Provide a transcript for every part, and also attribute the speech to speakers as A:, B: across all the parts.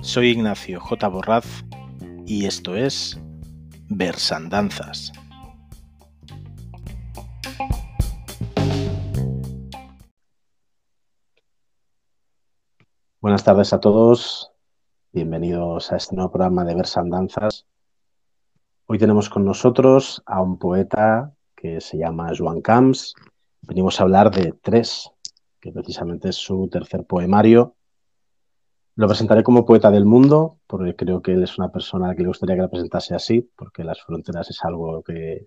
A: Soy Ignacio J. Borraz y esto es Versandanzas. Buenas tardes a todos, bienvenidos a este nuevo programa de Versandanzas. Hoy tenemos con nosotros a un poeta que se llama Joan Camps. Venimos a hablar de Tres, que precisamente es su tercer poemario lo presentaré como poeta del mundo, porque creo que él es una persona que le gustaría que la presentase así, porque las fronteras es algo que,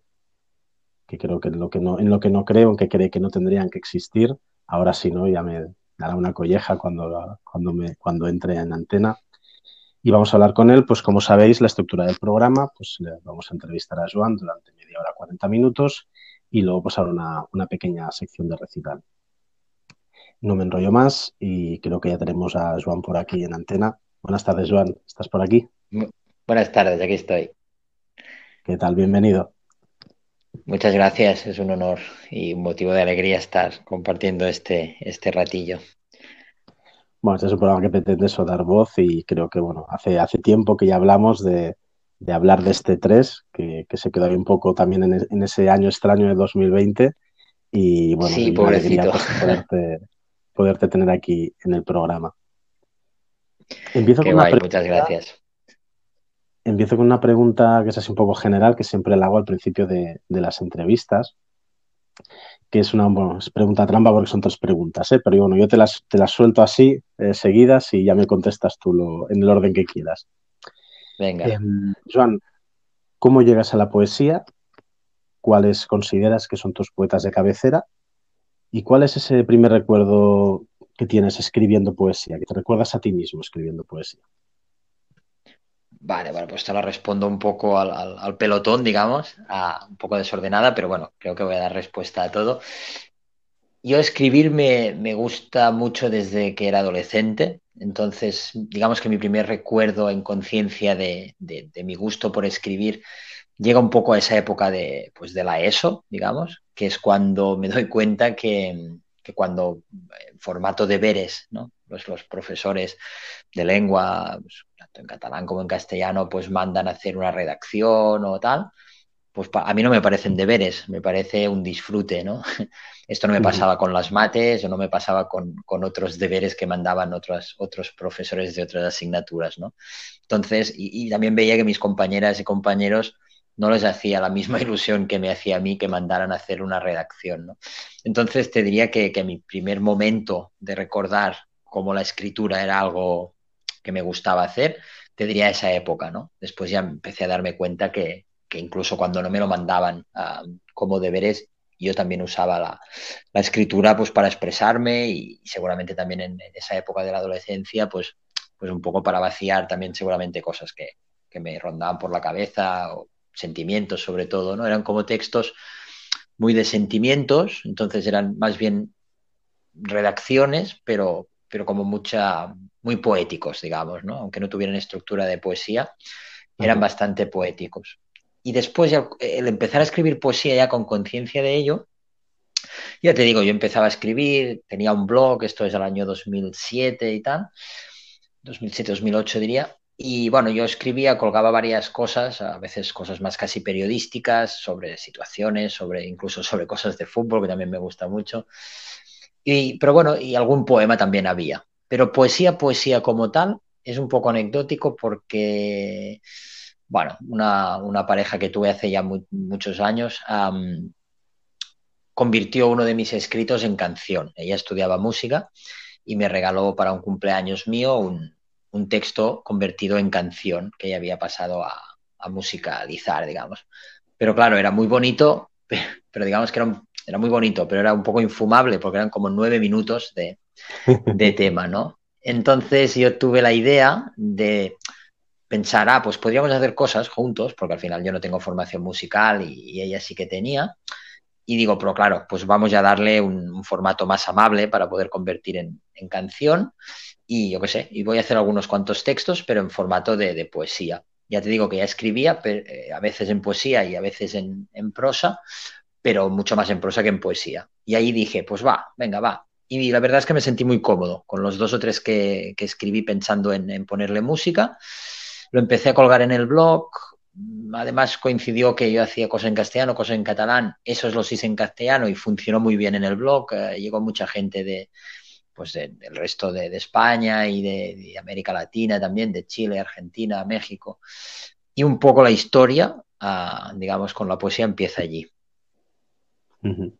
A: creo que en lo que, no, en lo que no creo, en que cree que no tendrían que existir. Ahora sí, ¿no? Ya me dará una colleja cuando, cuando, me, cuando entre en antena. Y vamos a hablar con él, pues como sabéis, la estructura del programa, pues vamos a entrevistar a Joan durante media hora, 40 minutos, y luego pues una, una pequeña sección de recital. No me enrollo más y creo que ya tenemos a Joan por aquí en antena. Buenas tardes, Joan. ¿Estás por aquí?
B: Buenas tardes, aquí estoy.
A: ¿Qué tal? Bienvenido.
B: Muchas gracias, es un honor y un motivo de alegría estar compartiendo este, este ratillo.
A: Bueno, este es un programa que pretende dar voz y creo que, bueno, hace, hace tiempo que ya hablamos de, hablar de este 3, que, se quedó ahí un poco también en, ese año extraño de 2020 y, bueno,
B: sí, pobrecito.
A: Pues, poderte tener aquí en el programa.
B: Empiezo con una muchas gracias.
A: Empiezo con una pregunta que es así un poco general, que siempre la hago al principio de, las entrevistas, que es una pregunta trampa porque son tres preguntas, ¿eh? pero bueno, yo te las, te las suelto así, eh, seguidas, y ya me contestas tú lo, en el orden que quieras.
B: Venga.
A: Em, Joan, ¿cómo llegas a la poesía? ¿Cuáles consideras que son tus poetas de cabecera? ¿Y cuál es ese primer recuerdo que tienes escribiendo poesía, que te recuerdas a ti mismo escribiendo poesía?
B: Vale, bueno, pues te la respondo un poco al, pelotón, digamos, un poco desordenada, pero bueno, creo que voy a dar respuesta a todo. Yo escribir me, gusta mucho desde que era adolescente, entonces digamos que mi primer recuerdo en conciencia de, mi gusto por escribir llega un poco a esa época de, pues, de la ESO, digamos, que es cuando me doy cuenta que, cuando en formato de deberes, ¿no? Pues los profesores de lengua, pues, tanto en catalán como en castellano, pues mandan a hacer una redacción o tal, pues a mí no me parecen deberes, me parece un disfrute, ¿no? Esto no me pasaba con las mates o no me pasaba con, otros deberes que mandaban otros, otros profesores de otras asignaturas, ¿no? Entonces, y, también veía que mis compañeras y compañeros no les hacía la misma ilusión que me hacía a mí que mandaran a hacer una redacción. ¿no? Entonces te diría que, mi primer momento de recordar cómo la escritura era algo que me gustaba hacer, te diría esa época, ¿no? Después ya empecé a darme cuenta que, incluso cuando no me lo mandaban ah, como deberes, yo también usaba la, escritura pues para expresarme y, seguramente también en, esa época de la adolescencia pues, pues un poco para vaciar también seguramente cosas que, que me rondaban por la cabeza o sentimientos sobre todo, ¿no? Eran como textos muy de sentimientos, entonces eran más bien redacciones, pero, pero como mucha, muy poéticos, digamos, ¿no? Aunque no tuvieran estructura de poesía, eran bastante poéticos. Y después, ya, el empezar a escribir poesía ya con conciencia de ello, ya te digo, yo empezaba a escribir, tenía un blog, esto es el año 2007 y tal, 2007-2008 diría, y bueno, yo escribía, colgaba varias cosas, a veces cosas más casi periodísticas, sobre situaciones, sobre incluso sobre cosas de fútbol, que también me gusta mucho. Y, pero bueno, y algún poema también había. Pero poesía, poesía como tal, es un poco anecdótico porque, bueno, una, una pareja que tuve hace ya muchos años convirtió uno de mis escritos en canción. Ella estudiaba música y me regaló para un cumpleaños mío un, un texto convertido en canción que ya había pasado a, musicalizar, digamos. Pero claro, era muy bonito, pero digamos que era, era, muy bonito, pero era un poco infumable porque eran como nueve minutos de, tema, ¿no? Entonces yo tuve la idea de pensar, ah, pues podríamos hacer cosas juntos, porque al final yo no tengo formación musical y, ella sí que tenía. Y digo, pero claro, pues vamos a darle un, formato más amable para poder convertir en, canción y yo qué sé, y voy a hacer algunos cuantos textos, pero en formato de, poesía. Ya te digo que ya escribía, eh, a veces en poesía y a veces en, prosa, pero mucho más en prosa que en poesía. Y ahí dije, pues va, venga, va. Y la verdad es que me sentí muy cómodo con los dos o tres que, escribí pensando en, en, ponerle música. Lo empecé a colgar en el blog. Además coincidió que yo hacía cosas en castellano, cosas en catalán. Esos los hice en castellano y funcionó muy bien en el blog. Eh, llegó mucha gente de, pues de, del resto de, de España y de, de, América Latina también, de Chile, Argentina, México. Y un poco la historia, uh, digamos, con la poesía empieza allí. Uh -huh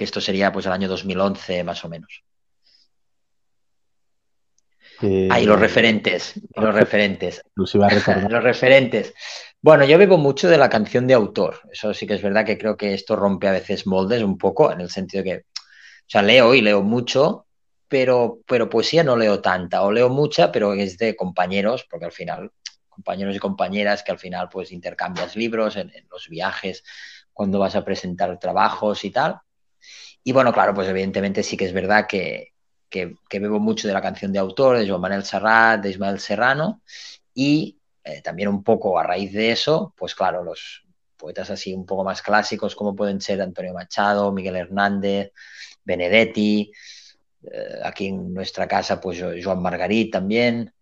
B: que esto sería pues el año 2011 más o menos. Eh, Ahí los referentes, los referentes.
A: A recordar.
B: los referentes. Bueno, yo bebo mucho de la canción de autor. Eso sí que es verdad que creo que esto rompe a veces moldes un poco, en el sentido que, o sea, leo y leo mucho, pero, pero poesía no leo tanta, o leo mucha, pero es de compañeros, porque al final, compañeros y compañeras que al final pues intercambias libros en, en los viajes, cuando vas a presentar trabajos y tal. Y bueno, claro, pues evidentemente sí que es verdad que, que, bebo mucho de la canción de autor, de Joan Manuel Serrat, de Ismael Serrano, y eh, también un poco a raíz de eso, pues claro, los poetas así un poco más clásicos como pueden ser Antonio Machado, Miguel Hernández, Benedetti, eh, aquí en nuestra casa pues Joan Margarit también,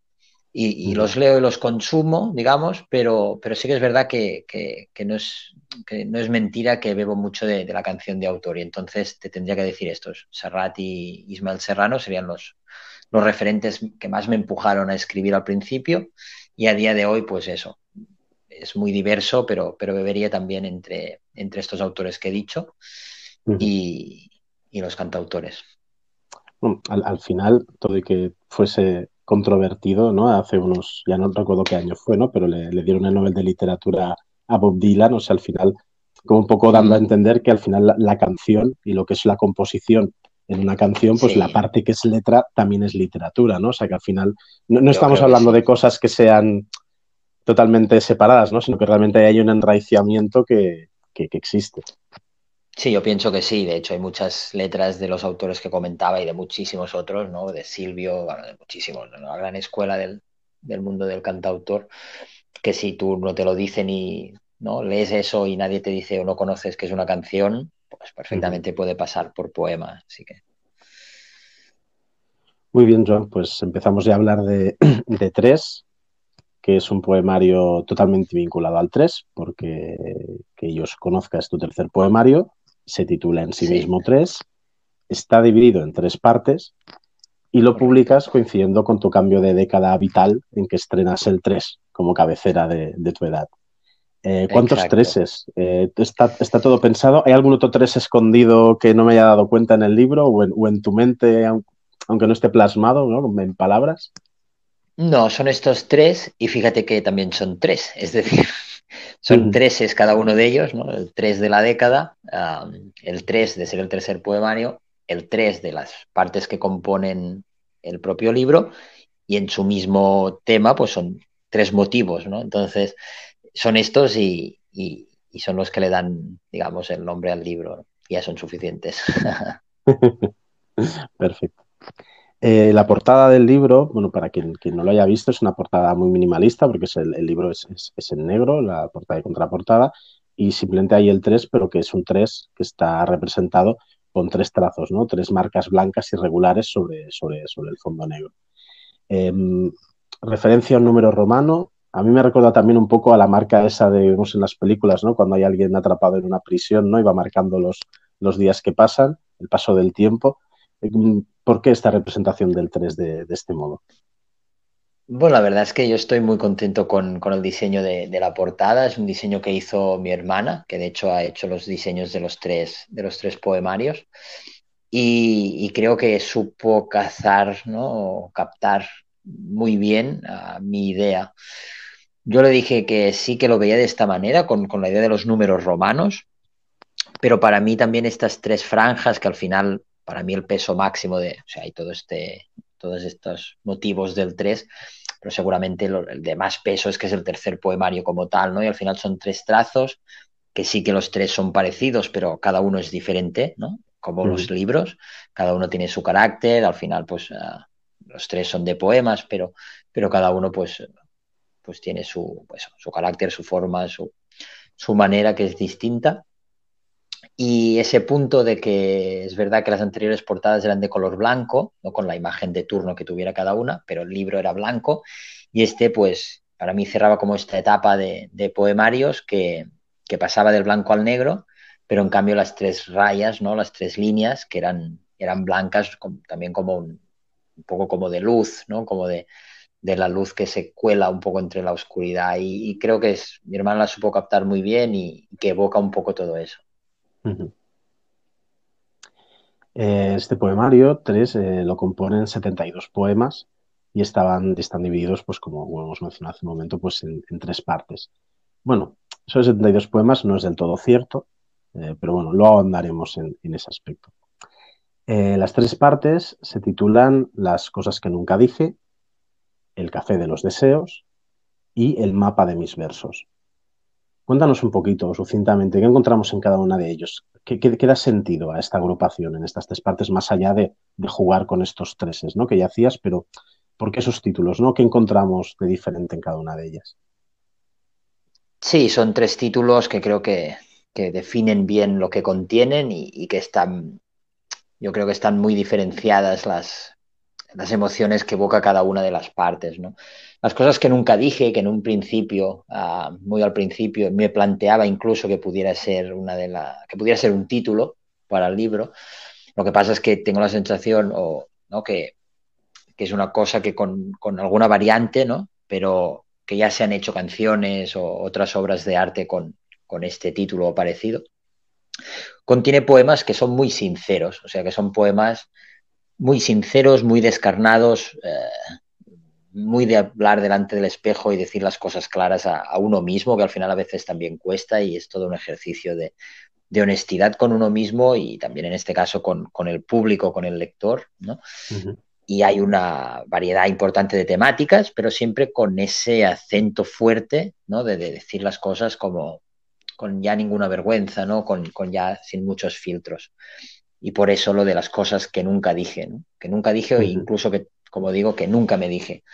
B: y, y, los leo y los consumo, digamos, pero, pero sí que es verdad que, que, que, no, es, que no es mentira que bebo mucho de, de, la canción de autor y entonces te tendría que decir estos, Serrat y Ismael Serrano serían los, los referentes que más me empujaron a escribir al principio y a día de hoy pues eso, es muy diverso, pero, pero bebería también entre, entre estos autores que he dicho uh -huh. y, y, los cantautores.
A: Al, al final, todo y que fuese controvertido, ¿no? Hace unos, ya no recuerdo qué año fue, ¿no? Pero le, le, dieron el Nobel de Literatura a Bob Dylan, o sea, al final, como un poco dando a entender que al final la, la canción y lo que es la composición en una canción, pues sí. la parte que es letra también es literatura, ¿no? O sea, que al final no, no estamos hablando sí. de cosas que sean totalmente separadas, ¿no? Sino que realmente hay un enraiciamiento que, que, que existe.
B: Sí, yo pienso que sí. De hecho, hay muchas letras de los autores que comentaba y de muchísimos otros, ¿no? De Silvio, bueno, de muchísimos, ¿no? la gran escuela del, del, mundo del cantautor, que si tú no te lo dicen y no lees eso y nadie te dice o no conoces que es una canción, pues perfectamente puede pasar por poema. Así que.
A: Muy bien, John. Pues empezamos ya a hablar de, de tres, que es un poemario totalmente vinculado al tres, porque que ellos conozcas tu tercer poemario se titula en sí, sí, mismo 3, está dividido en tres partes y lo publicas coincidiendo con tu cambio de década vital en que estrenas el 3 como cabecera de, de tu edad. Eh, ¿Cuántos Exacto. treses? Eh, ¿está, ¿está, todo pensado? ¿Hay algún otro tres escondido que no me haya dado cuenta en el libro o en, o en tu mente, aunque no esté plasmado ¿no? en palabras?
B: No, son estos tres y fíjate que también son tres, es decir, son treses cada uno de ellos, ¿no? El tres de la década, um, el tres de ser el tercer poemario, el tres de las partes que componen el propio libro y en su mismo tema, pues son tres motivos, ¿no? Entonces, son estos y, y, y son los que le dan, digamos, el nombre al libro. ¿no? Ya son suficientes.
A: Perfecto. Eh, la portada del libro, bueno, para quien, no lo haya visto, es una portada muy minimalista porque el, libro es, en negro, la portada y contraportada, y simplemente hay el 3, pero que es un 3 que está representado con tres trazos, ¿no? Tres marcas blancas irregulares sobre, el fondo negro. Eh, referencia a un número romano. A mí me recuerda también un poco a la marca esa de vemos en las películas, ¿no? Cuando hay alguien atrapado en una prisión, ¿no? Y va marcando los, los días que pasan, el paso del tiempo. ¿Por qué esta representación del 3 de, de, este modo?
B: Bueno, la verdad es que yo estoy muy contento con, con el diseño de, de, la portada. Es un diseño que hizo mi hermana, que de hecho ha hecho los diseños de los tres, de los tres poemarios. Y, creo que supo cazar, ¿no? O captar muy bien mi idea. Yo le dije que sí que lo veía de esta manera, con, con la idea de los números romanos, pero para mí también estas tres franjas que al final para mí el peso máximo de, o sea, hay todo este, todos estos motivos del 3, pero seguramente lo, el de más peso es que es el tercer poemario como tal, ¿no? Y al final son tres trazos, que sí que los tres son parecidos, pero cada uno es diferente, ¿no? Como mm. los libros, cada uno tiene su carácter, al final, pues, uh, los tres son de poemas, pero, pero cada uno, pues, pues tiene su, pues, su carácter, su forma, su, su manera que es distinta. Y ese punto de que es verdad que las anteriores portadas eran de color blanco, no con la imagen de turno que tuviera cada una, pero el libro era blanco. Y este, pues, para mí cerraba como esta etapa de, poemarios que, pasaba del blanco al negro, pero en cambio las tres rayas, ¿no? Las tres líneas que eran, eran blancas, también como un, poco como de luz, ¿no? Como de, la luz que se cuela un poco entre la oscuridad. Y, creo que es, mi hermano la supo captar muy bien y, que evoca un poco todo eso.
A: Eh, este poemario, tres, eh, lo componen 72 poemas y estaban, están divididos, pues como hemos mencionado hace un momento, pues en, tres partes. Bueno, esos 72 poemas no es del todo cierto, eh, pero bueno, luego andaremos en, ese aspecto. Las tres partes se titulan Las cosas que nunca dije, El café de los deseos y El mapa de mis versos. Cuéntanos un poquito, sucintamente, ¿qué encontramos en cada una de ellos? ¿Qué, qué, da sentido a esta agrupación en estas tres partes, más allá de, de jugar con estos treses ¿no? que ya hacías, pero ¿Por qué esos títulos? ¿no? ¿Qué encontramos de diferente en cada una de ellas?
B: Sí, son tres títulos que creo que, definen bien lo que contienen y, que están, yo creo que están muy diferenciadas las, las emociones que evoca cada una de las partes. ¿no? Las cosas que nunca dije, que en un principio, ah, muy al principio, me planteaba incluso que pudiera ser una de la, que pudiera ser un título para el libro. Lo que pasa es que tengo la sensación o, ¿no? que que es una cosa que con, alguna variante, ¿no? Pero que ya se han hecho canciones o otras obras de arte con, este título o parecido. Contiene poemas que son muy sinceros, o sea, que son poemas muy sinceros, muy descarnados, eh, muy de hablar delante del espejo y decir las cosas claras a, uno mismo, que al final a veces también cuesta y es todo un ejercicio de, honestidad con uno mismo y también en este caso con, el público, con el lector, ¿no? y hay una variedad importante de temáticas, pero siempre con ese acento fuerte, ¿no? De, decir las cosas como con ya ninguna vergüenza, ¿no? Con, ya sin muchos filtros. Y por eso lo de las cosas que nunca dije, ¿no? Que nunca dije, o incluso que, como digo, que nunca me dije.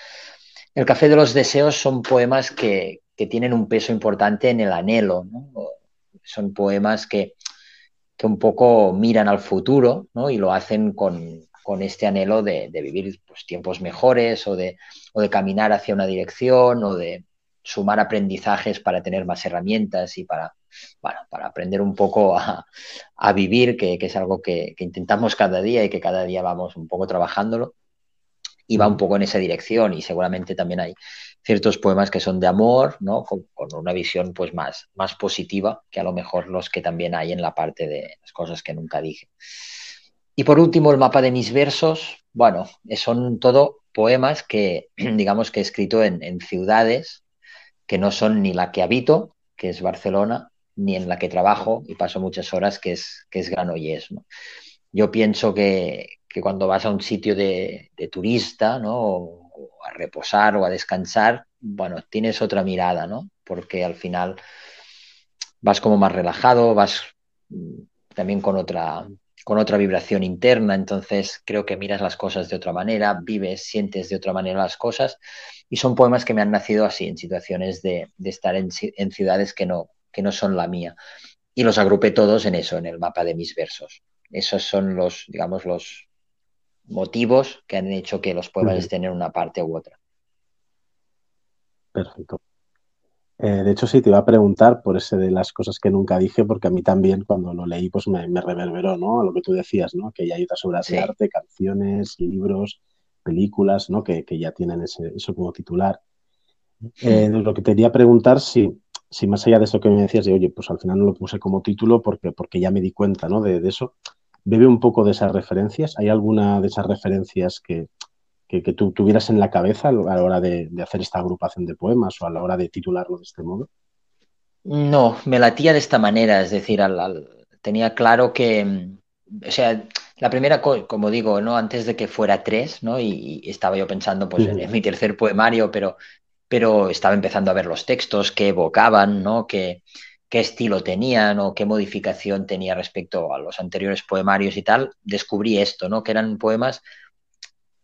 B: El Café de los Deseos son poemas que, tienen un peso importante en el anhelo, ¿no? Son poemas que, que un poco miran al futuro, ¿no? Y lo hacen con, con este anhelo de, vivir pues, tiempos mejores o de, de caminar hacia una dirección o de sumar aprendizajes para tener más herramientas y para, para aprender un poco a, vivir, que, es algo que, intentamos cada día y que cada día vamos un poco trabajándolo. Y va un poco en esa dirección y seguramente también hay ciertos poemas que son de amor, ¿no? Con, una visión pues más, más positiva que a lo mejor los que también hay en la parte de las cosas que nunca dije. Y por último, el mapa de mis versos, bueno, son todo poemas que, digamos que he escrito en, ciudades que no son ni la que habito, que es Barcelona, ni en la que trabajo y paso muchas horas, que es, que es Granollers. ¿no? Yo pienso que, cuando vas a un sitio de, turista, ¿no? O, a reposar o a descansar, bueno, tienes otra mirada, ¿no? Porque al final vas como más relajado, vas mm, también con otra, con otra vibración interna, entonces creo que miras las cosas de otra manera, vives, sientes de otra manera las cosas y son poemas que me han nacido así, en situaciones de, estar en, ciudades que no, que no son la mía. Y los agrupé todos en eso, en el mapa de mis versos. Esos son los, digamos, los motivos que han hecho que los poemas estén en una parte u otra.
A: Perfecto. Eh, de hecho, sí, te iba a preguntar por ese de las cosas que nunca dije, porque a mí también cuando lo leí, pues me, reverberó, ¿no? A lo que tú decías, ¿no? Que ya hay otras obras de arte, canciones, libros, películas, ¿no? Que, ya tienen ese, eso como titular. Eh, lo que te quería preguntar, si, si más allá de eso que me decías, de oye, pues al final no lo puse como título porque, porque ya me di cuenta, ¿no? De, de eso. ¿Bebe un poco de esas referencias? ¿Hay alguna de esas referencias que, que, tú tuvieras en la cabeza a la hora de, hacer esta agrupación de poemas o a la hora de titularlo de este modo?
B: No, me latía de esta manera, es decir, tenía claro que, o sea, la primera, como digo, ¿no? antes de que fuera tres, ¿no? y, estaba yo pensando pues, en, mi tercer poemario, pero, pero estaba empezando a ver los textos, qué evocaban, ¿no? qué, qué estilo tenían o qué modificación tenía respecto a los anteriores poemarios y tal, descubrí esto, ¿no? que eran poemas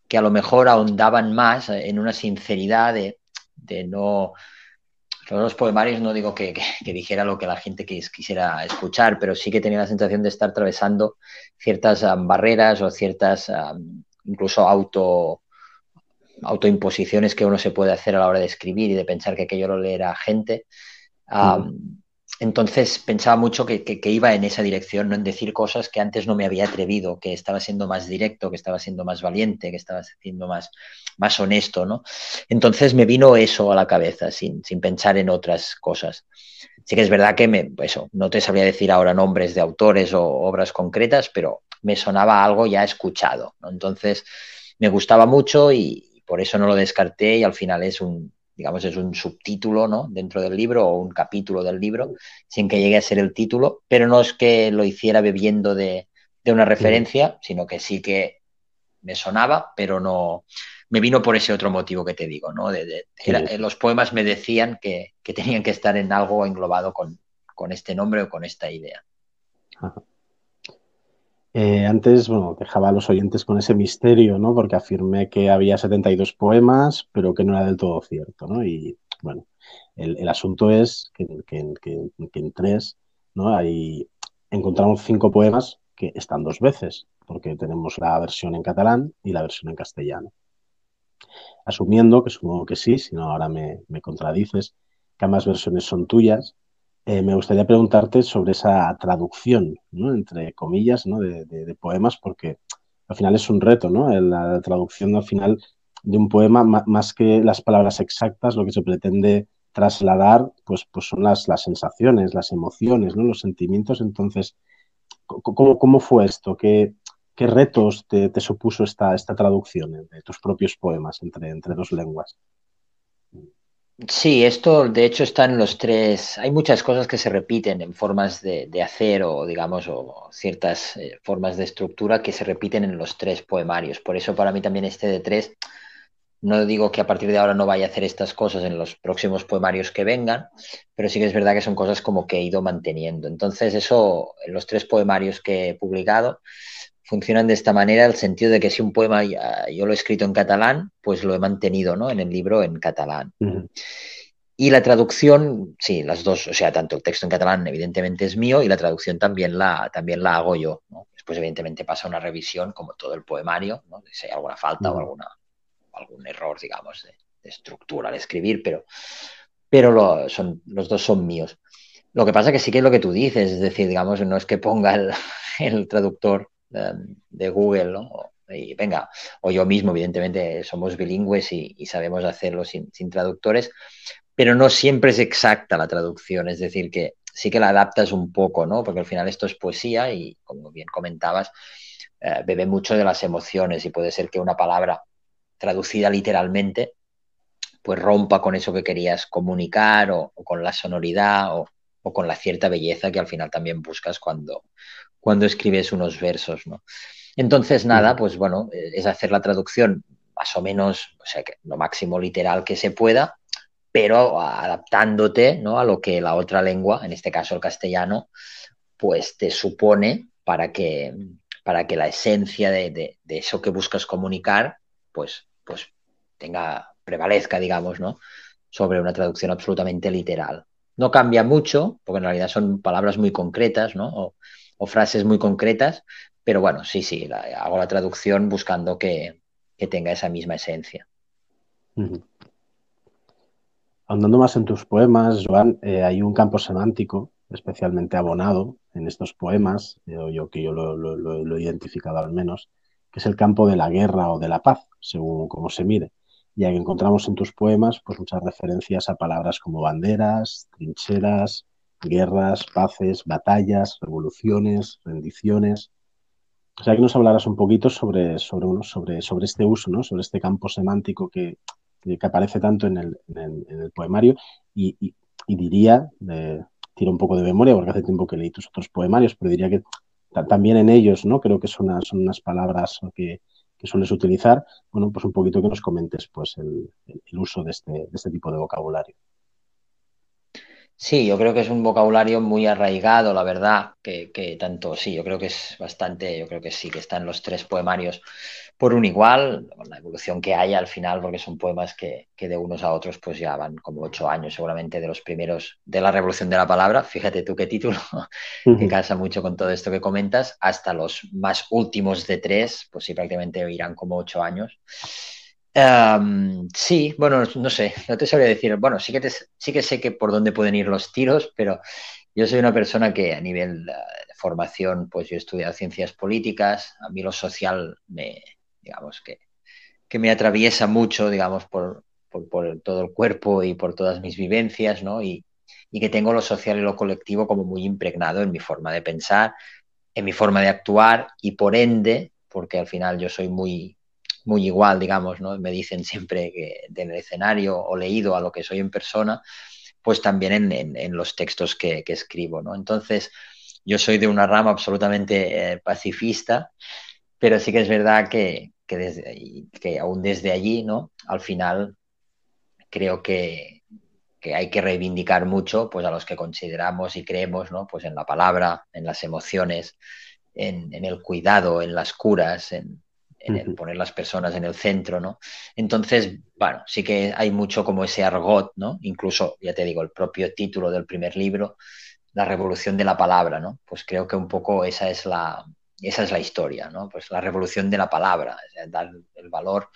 B: que a lo mejor ahondaban más en una sinceridad de, no los poemarios no digo que, dijera lo que la gente quisiera escuchar, pero sí que tenía la sensación de estar atravesando ciertas barreras o ciertas incluso auto autoimposiciones que uno se puede hacer a la hora de escribir y de pensar que aquello lo leerá gente. Entonces pensaba mucho que, iba en esa dirección, no en decir cosas que antes no me había atrevido, que estaba siendo más directo, que estaba siendo más valiente, que estaba siendo más, más honesto, ¿no? Entonces me vino eso a la cabeza, sin, sin pensar en otras cosas. Sí que es verdad que me, eso, no te sabría decir ahora nombres de autores o obras concretas, pero me sonaba algo ya escuchado, Entonces me gustaba mucho y por eso no lo descarté y al final es un, digamos, es un subtítulo ¿no? dentro del libro o un capítulo del libro, sin que llegue a ser el título, pero no es que lo hiciera bebiendo de, una referencia, sino que sí que me sonaba, pero no me vino por ese otro motivo que te digo, ¿no? De, los poemas me decían que, tenían que estar en algo englobado con, este nombre o con esta idea.
A: Eh, antes, bueno, dejaba a los oyentes con ese misterio, ¿no? Porque afirmé que había 72 poemas, pero que no era del todo cierto, ¿no? Y bueno, el, asunto es que, en tres, ¿no? Ahí encontramos cinco poemas que están dos veces, porque tenemos la versión en catalán y la versión en castellano. Asumiendo, que supongo que sí, si no ahora me, me contradices, que ambas versiones son tuyas, eh, me gustaría preguntarte sobre esa traducción, entre comillas, de, poemas, porque al final es un reto, ¿no? La traducción al final de un poema, más que las palabras exactas, lo que se pretende trasladar, pues, pues son las, sensaciones, las emociones, ¿no? Los sentimientos. Entonces, ¿cómo, fue esto? ¿Qué, qué retos te, supuso esta, esta traducción de tus propios poemas entre, entre dos lenguas?
B: Sí, esto de hecho está en los tres. Hay muchas cosas que se repiten en formas de, hacer o, digamos, o ciertas eh, formas de estructura que se repiten en los tres poemarios. Por eso, para mí también este de tres, no digo que a partir de ahora no vaya a hacer estas cosas en los próximos poemarios que vengan, pero sí que es verdad que son cosas como que he ido manteniendo. Entonces, eso, en los tres poemarios que he publicado, funcionan de esta manera, el sentido de que si un poema yo lo he escrito en catalán, pues lo he mantenido ¿no? en el libro en catalán. Y la traducción, sí, las dos, o sea, tanto el texto en catalán evidentemente es mío y la traducción también la, también la hago yo. Después evidentemente pasa una revisión como todo el poemario, ¿no? si hay alguna falta o alguna, algún error, digamos, de, estructura al escribir, pero, pero son, los dos son míos. Lo que pasa que sí que es lo que tú dices, es decir, digamos, no es que ponga el, el traductor de, Google, ¿no? Y venga, o yo mismo, evidentemente, somos bilingües y, sabemos hacerlo sin, traductores, pero no siempre es exacta la traducción, es decir, que sí que la adaptas un poco, ¿no? Porque al final esto es poesía y, como bien comentabas, eh, bebe mucho de las emociones y puede ser que una palabra traducida literalmente pues rompa con eso que querías comunicar o, con la sonoridad o, con la cierta belleza que al final también buscas cuando, cuando escribes unos versos, ¿no? Entonces, nada, pues bueno, es hacer la traducción más o menos, o sea, que lo máximo literal que se pueda, pero adaptándote ¿no? a lo que la otra lengua, en este caso el castellano, pues te supone para que, para que la esencia de, eso que buscas comunicar, pues, pues tenga, prevalezca, digamos, ¿no? sobre una traducción absolutamente literal. No cambia mucho, porque en realidad son palabras muy concretas, ¿no? o frases muy concretas, pero bueno, sí, sí, hago la traducción buscando que, tenga esa misma esencia.
A: Ahondando más en tus poemas, Joan, eh, hay un campo semántico especialmente abonado en estos poemas, eh, yo que yo lo, he identificado al menos, que es el campo de la guerra o de la paz, según cómo se mire. Ya que encontramos en tus poemas pues, muchas referencias a palabras como banderas, trincheras, guerras, paces, batallas, revoluciones, rendiciones. O sea, que nos hablarás un poquito sobre, sobre, sobre, sobre este uso, ¿no? sobre este campo semántico que, que, aparece tanto en el, en el, poemario y, y, diría, tiro un poco de memoria porque hace tiempo que leí tus otros poemarios, pero diría que también en ellos, ¿no? Creo que son son unas palabras que, que, sueles utilizar. Bueno, pues un poquito que nos comentes pues el, el uso de este, de este tipo de vocabulario.
B: Sí, yo creo que es un vocabulario muy arraigado, la verdad, que, que, tanto, sí, yo creo que es bastante, yo creo que sí, que están los tres poemarios por un igual, la evolución que hay al final, porque son poemas que, que, de unos a otros pues ya van como ocho años seguramente de los primeros de la revolución de la palabra, fíjate tú qué título, que casa mucho con todo esto que comentas, hasta los más últimos de tres, pues sí, prácticamente irán como ocho años. Um, sí, bueno, no sé, no te sabría decir. Bueno, sí que, te, sí que sé que por dónde pueden ir los tiros, pero yo soy una persona que a nivel de formación, pues yo he estudiado ciencias políticas, a mí lo social me, digamos, que, que me atraviesa mucho, digamos, por, por, por, todo el cuerpo y por todas mis vivencias, ¿no? Y, y que tengo lo social y lo colectivo como muy impregnado en mi forma de pensar, en mi forma de actuar y por ende, porque al final yo soy muy muy igual, digamos, ¿no? Me dicen siempre que del escenario o leído a lo que soy en persona, pues también en, en, en los textos que, que, escribo, ¿no? Entonces, yo soy de una rama absolutamente eh, pacifista, pero sí que es verdad que, que, desde, que aún desde allí, ¿no? Al final, creo que, que hay que reivindicar mucho pues a los que consideramos y creemos ¿no? pues en la palabra, en las emociones, en, en el cuidado, en las curas, en, en el poner las personas en el centro, ¿no? Entonces, bueno, sí que hay mucho como ese argot, ¿no? Incluso, ya te digo, el propio título del primer libro, La revolución de la palabra, ¿no? Pues creo que un poco esa es la, esa es la historia, ¿no? Pues la revolución de la palabra, o sea, dar el valor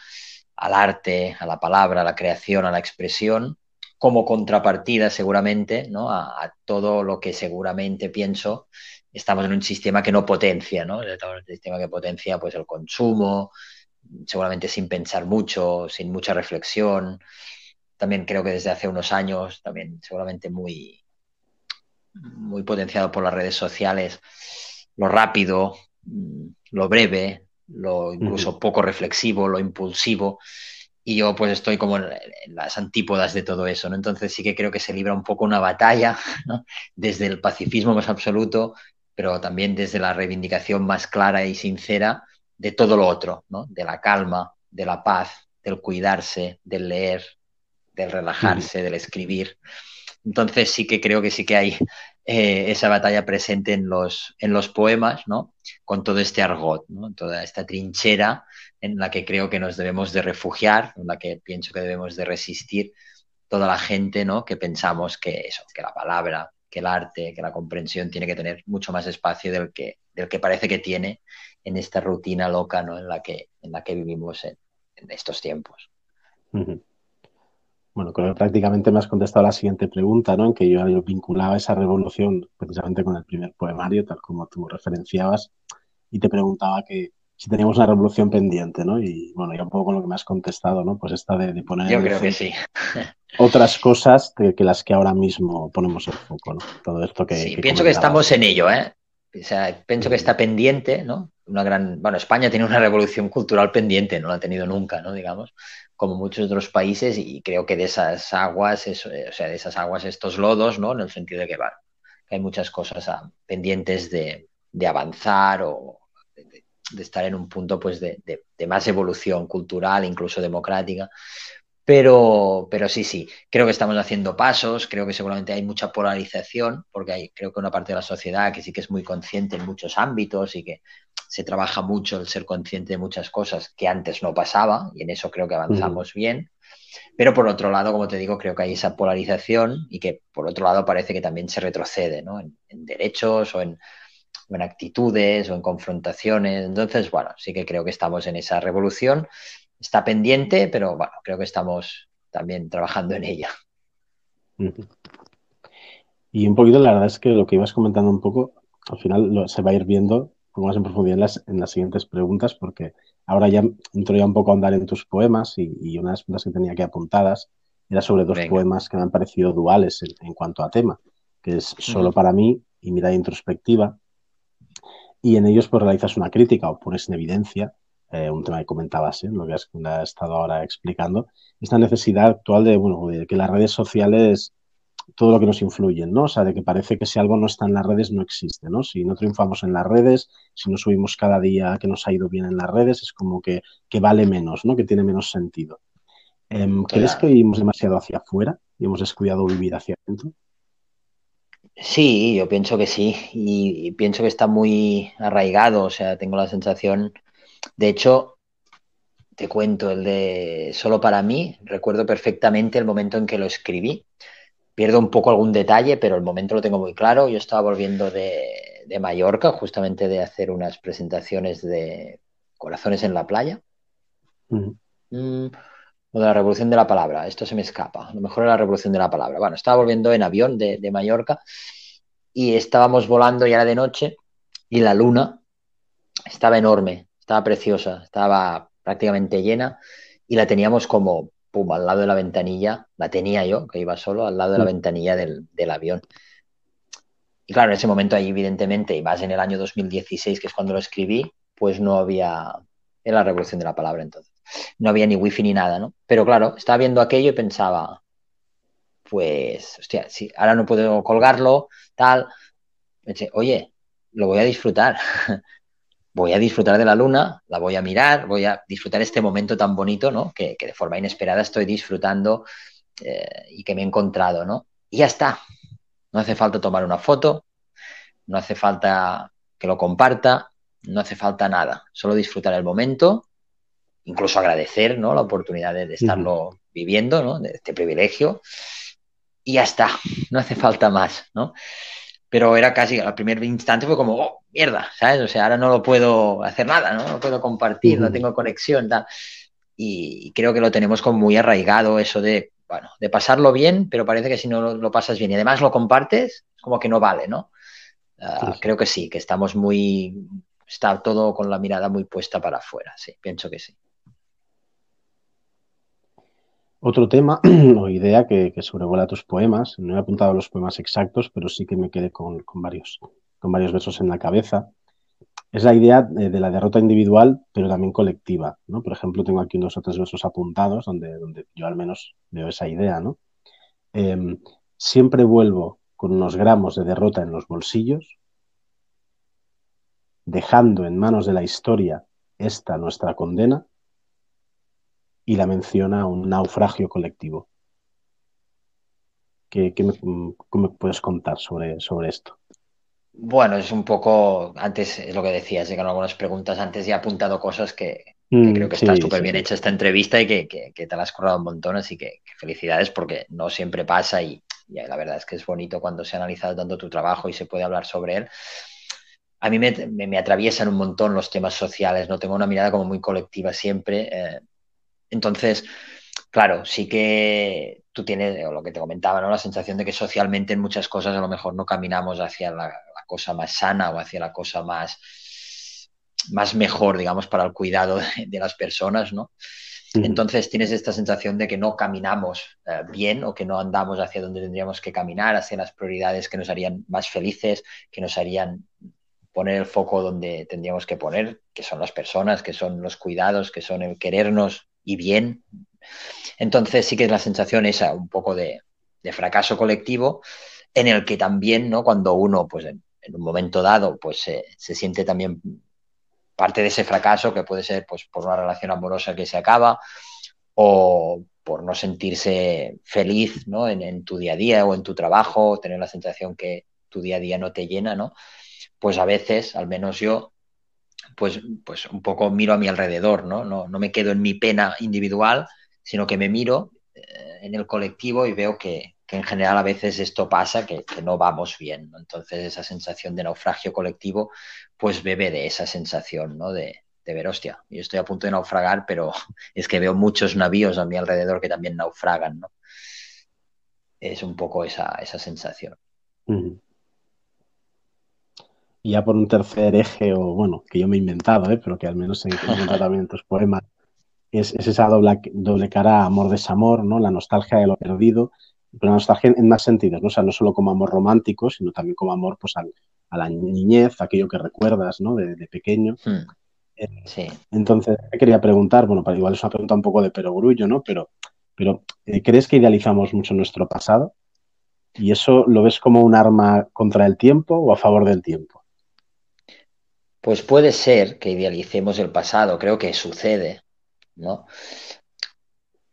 B: al arte, a la palabra, a la creación, a la expresión, como contrapartida seguramente, ¿no? A, a todo lo que seguramente pienso estamos en un sistema que no potencia, ¿no? Un sistema que potencia pues el consumo, seguramente sin pensar mucho, sin mucha reflexión. También creo que desde hace unos años, también seguramente muy, muy potenciado por las redes sociales, lo rápido, lo breve, lo incluso poco reflexivo, lo impulsivo. Y yo pues estoy como en, las antípodas de todo eso, ¿no? Entonces sí que creo que se libra un poco una batalla, ¿no? Desde el pacifismo más absoluto pero también desde la reivindicación más clara y sincera de todo lo otro, ¿no? de la calma, de la paz, del cuidarse, del leer, del relajarse, del escribir. Entonces sí que creo que sí que hay eh, esa batalla presente en los, en los poemas, ¿no? Con todo este argot, ¿no? Toda esta trinchera en la que creo que nos debemos de refugiar, en la que pienso que debemos de resistir toda la gente, ¿no? Que pensamos que eso, que la palabra, que el arte, que la comprensión tiene que tener mucho más espacio del que, del que parece que tiene en esta rutina loca ¿no? en, la que, en la que vivimos en, estos tiempos.
A: Bueno, creo que prácticamente me has contestado la siguiente pregunta, ¿no? En que yo, yo vinculaba esa revolución precisamente con el primer poemario, tal como tú referenciabas, y te preguntaba que si teníamos una revolución pendiente, ¿no? Y bueno, ya un poco con lo que me has contestado, ¿no? Pues esta de, de poner...
B: Yo creo que sí.
A: otras cosas que, que, las que ahora mismo ponemos el foco, ¿no? Todo esto que.
B: Sí, que pienso que estamos en ello, ¿eh? O sea, pienso que está pendiente, ¿no? Una gran. Bueno, España tiene una revolución cultural pendiente, no la ha tenido nunca, ¿no? Digamos, como muchos otros países, y creo que de esas aguas, eso, o sea, de esas aguas, estos lodos, ¿no? En el sentido de que, bueno, hay muchas cosas ah, pendientes de, de avanzar o de, estar en un punto, pues, de, de más evolución cultural, incluso democrática. Pero, pero sí, sí, creo que estamos haciendo pasos, creo que seguramente hay mucha polarización, porque hay, creo que una parte de la sociedad que sí que es muy consciente en muchos ámbitos y que se trabaja mucho el ser consciente de muchas cosas que antes no pasaba, y en eso creo que avanzamos bien. Pero por otro lado, como te digo, creo que hay esa polarización y que por otro lado parece que también se retrocede ¿no? en, en derechos o en, en actitudes o en confrontaciones. Entonces, bueno, sí que creo que estamos en esa revolución está pendiente, pero bueno, creo que estamos también trabajando en ella.
A: Y un poquito, la verdad es que lo que ibas comentando un poco, al final lo, se va a ir viendo más en profundidad en las, en las, siguientes preguntas, porque ahora ya entro ya un poco a andar en tus poemas y, y una de las preguntas que tenía aquí apuntadas era sobre dos Venga. poemas que me han parecido duales en, en, cuanto a tema, que es Solo para mí y Mirada introspectiva. Y en ellos pues realizas una crítica o pones en evidencia eh, un tema que comentabas, ¿eh? lo que has, has, estado ahora explicando, esta necesidad actual de, bueno, de que las redes sociales, todo lo que nos influyen, ¿no? O sea, de que parece que si algo no está en las redes no existe, ¿no? Si no triunfamos en las redes, si no subimos cada día que nos ha ido bien en las redes, es como que, que vale menos, ¿no? Que tiene menos sentido. Eh, claro. ¿Crees que vivimos demasiado hacia afuera y hemos descuidado vivir hacia adentro?
B: Sí, yo pienso que sí, y, y pienso que está muy arraigado, o sea, tengo la sensación, de hecho, te cuento el de Solo para mí, recuerdo perfectamente el momento en que lo escribí, pierdo un poco algún detalle, pero el momento lo tengo muy claro, yo estaba volviendo de, de Mallorca, justamente de hacer unas presentaciones de Corazones en la playa.
A: Mm,
B: o de la revolución de la palabra, esto se me escapa. A lo mejor era la revolución de la palabra. Bueno, estaba volviendo en avión de, de Mallorca y estábamos volando ya era de noche y la luna estaba enorme, estaba preciosa, estaba prácticamente llena y la teníamos como, pum, al lado de la ventanilla, la tenía yo, que iba solo, al lado de la
A: Mm.
B: ventanilla del, del avión. Y claro, en ese momento ahí, evidentemente, y más en el año 2016, que es cuando lo escribí, pues no había, era la revolución de la palabra entonces, no había ni wifi ni nada, ¿no? Pero claro, estaba viendo aquello y pensaba, pues, hostia, sí, ahora no puedo colgarlo, tal. Oye, lo voy a disfrutar. Voy a disfrutar de la luna, la voy a mirar, voy a disfrutar este momento tan bonito, ¿no? Que, que de forma inesperada estoy disfrutando eh, y que me he encontrado, ¿no? Y ya está. No hace falta tomar una foto, no hace falta que lo comparta, no hace falta nada. Solo disfrutar el momento, incluso agradecer, ¿no? La oportunidad de, de estarlo viviendo, ¿no? De este privilegio. Y ya está. No hace falta más, ¿no? pero era casi al primer instante fue como, oh, mierda, ¿sabes? O sea, ahora no lo puedo hacer nada, ¿no? No puedo compartir, no tengo conexión, tal. Y creo que lo tenemos como muy arraigado eso de, bueno, de pasarlo bien, pero parece que si no lo, lo pasas bien y además lo compartes, como que no vale, ¿no? Uh, sí. Creo que sí, que estamos muy, está todo con la mirada muy puesta para afuera, sí, pienso que sí.
A: Otro tema o idea que, que, sobrevuela tus poemas, no he apuntado los poemas exactos, pero sí que me quedé con, varios, con varios versos en la cabeza, es la idea de, de, la derrota individual, pero también colectiva. ¿no? Por ejemplo, tengo aquí dos o tres versos apuntados donde, donde yo al menos veo esa idea. ¿no? Eh, siempre vuelvo con unos gramos de derrota en los bolsillos, dejando en manos de la historia esta nuestra condena y la menciona un naufragio colectivo. ¿Qué, qué, me, qué me, puedes contar sobre, sobre esto?
B: Bueno, es un poco, antes es lo que decías, llegaron algunas preguntas, antes ya he apuntado cosas que, que mm, creo que está súper sí, bien hecha esta entrevista y que, que, que, te la has currado un montón, así que, felicidades porque no siempre pasa y, y, la verdad es que es bonito cuando se ha analizado tanto tu trabajo y se puede hablar sobre él. A mí me, me, me atraviesan un montón los temas sociales, no tengo una mirada como muy colectiva siempre. Eh, entonces, claro, sí que tú tienes, o lo que te comentaba, ¿no? La sensación de que socialmente en muchas cosas a lo mejor no caminamos hacia la, la cosa más sana o hacia la cosa más, más mejor, digamos, para el cuidado de, de las personas, ¿no? Entonces tienes esta sensación de que no caminamos eh, bien o que no andamos hacia donde tendríamos que caminar, hacia las prioridades que nos harían más felices, que nos harían poner el foco donde tendríamos que poner, que son las personas, que son los cuidados, que son el querernos y bien. Entonces sí que es la sensación esa, un poco de, fracaso colectivo, en el que también, ¿no? Cuando uno, pues en, en un momento dado, pues se, se, siente también parte de ese fracaso, que puede ser pues por una relación amorosa que se acaba, o por no sentirse feliz, ¿no? En, en tu día a día o en tu trabajo, tener la sensación que tu día a día no te llena, ¿no? Pues a veces, al menos yo, pues, pues un poco miro a mi alrededor, ¿no? No, no me quedo en mi pena individual, sino que me miro eh, en el colectivo y veo que, que, en general a veces esto pasa, que, no vamos bien. Entonces esa sensación de naufragio colectivo, pues bebe de esa sensación, ¿no? De, de ver, hostia, yo estoy a punto de naufragar, pero es que veo muchos navíos a mi alrededor que también naufragan, ¿no? Es un poco esa, esa sensación.
A: Y ya por un tercer eje, o bueno, que yo me he inventado, ¿eh? pero que al menos se encuentra también en tus poemas, es, es, esa doble, doble cara amor-desamor, ¿no? La nostalgia de lo perdido, pero la nostalgia en más sentidos, ¿no? O sea, no solo como amor romántico, sino también como amor pues, al, a la niñez, aquello que recuerdas, ¿no? De, de pequeño.
B: Hmm. Sí.
A: Entonces, quería preguntar, bueno, igual es una pregunta un poco de perogrullo, ¿no? Pero, pero eh, ¿crees que idealizamos mucho nuestro pasado? ¿Y eso lo ves como un arma contra el tiempo o a favor del tiempo?
B: Pues puede ser que idealicemos el pasado, creo que sucede, ¿no?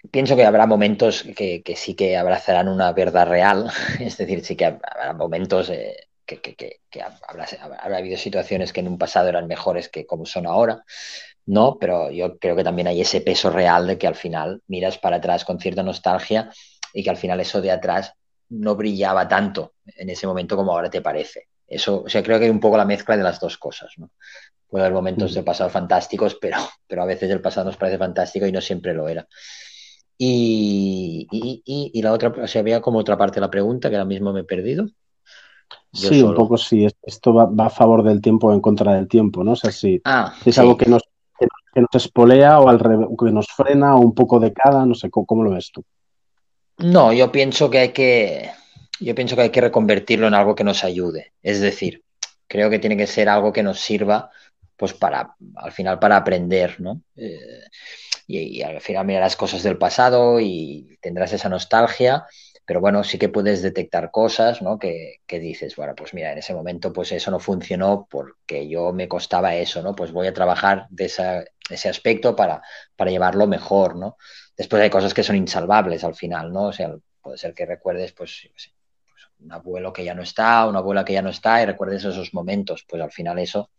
B: pienso que habrá momentos que, sí que abrazarán una verdad real, es decir, sí que habrá momentos eh, que, que, habrá, habrá, habido situaciones que en un pasado eran mejores que como son ahora, ¿no? Pero yo creo que también hay ese peso real de que al final miras para atrás con cierta nostalgia y que al final eso de atrás no brillaba tanto en ese momento como ahora te parece. Eso, o sea, creo que hay un poco la mezcla de las dos cosas, ¿no? Puede haber momentos de pasado fantásticos, pero, pero a veces el pasado nos parece fantástico y no siempre lo era. Y, y, y la otra, o sea, había como otra parte de la pregunta que ahora mismo me he perdido.
A: Yo sí, solo. un poco sí. Esto va, va, a favor del tiempo o en contra del tiempo, ¿no? O sea, si
B: ah,
A: es
B: sí.
A: algo que nos, que nos espolea o al revés, que nos frena o un poco de cada, no sé, ¿cómo, cómo lo ves tú?
B: No, yo pienso que hay que, yo pienso que hay que reconvertirlo en algo que nos ayude. Es decir, creo que tiene que ser algo que nos sirva, pues para, al final, para aprender, ¿no? Eh, y, al final mirarás cosas del pasado y tendrás esa nostalgia, pero bueno, sí que puedes detectar cosas, ¿no? Que, que, dices, bueno, pues mira, en ese momento pues eso no funcionó porque yo me costaba eso, ¿no? Pues voy a trabajar de esa, ese aspecto para, para llevarlo mejor, ¿no? Después hay cosas que son insalvables al final, ¿no? O sea, puede ser que recuerdes, pues, un abuelo que ya no está, una abuela que ya no está y recuerdes esos momentos, pues al final eso,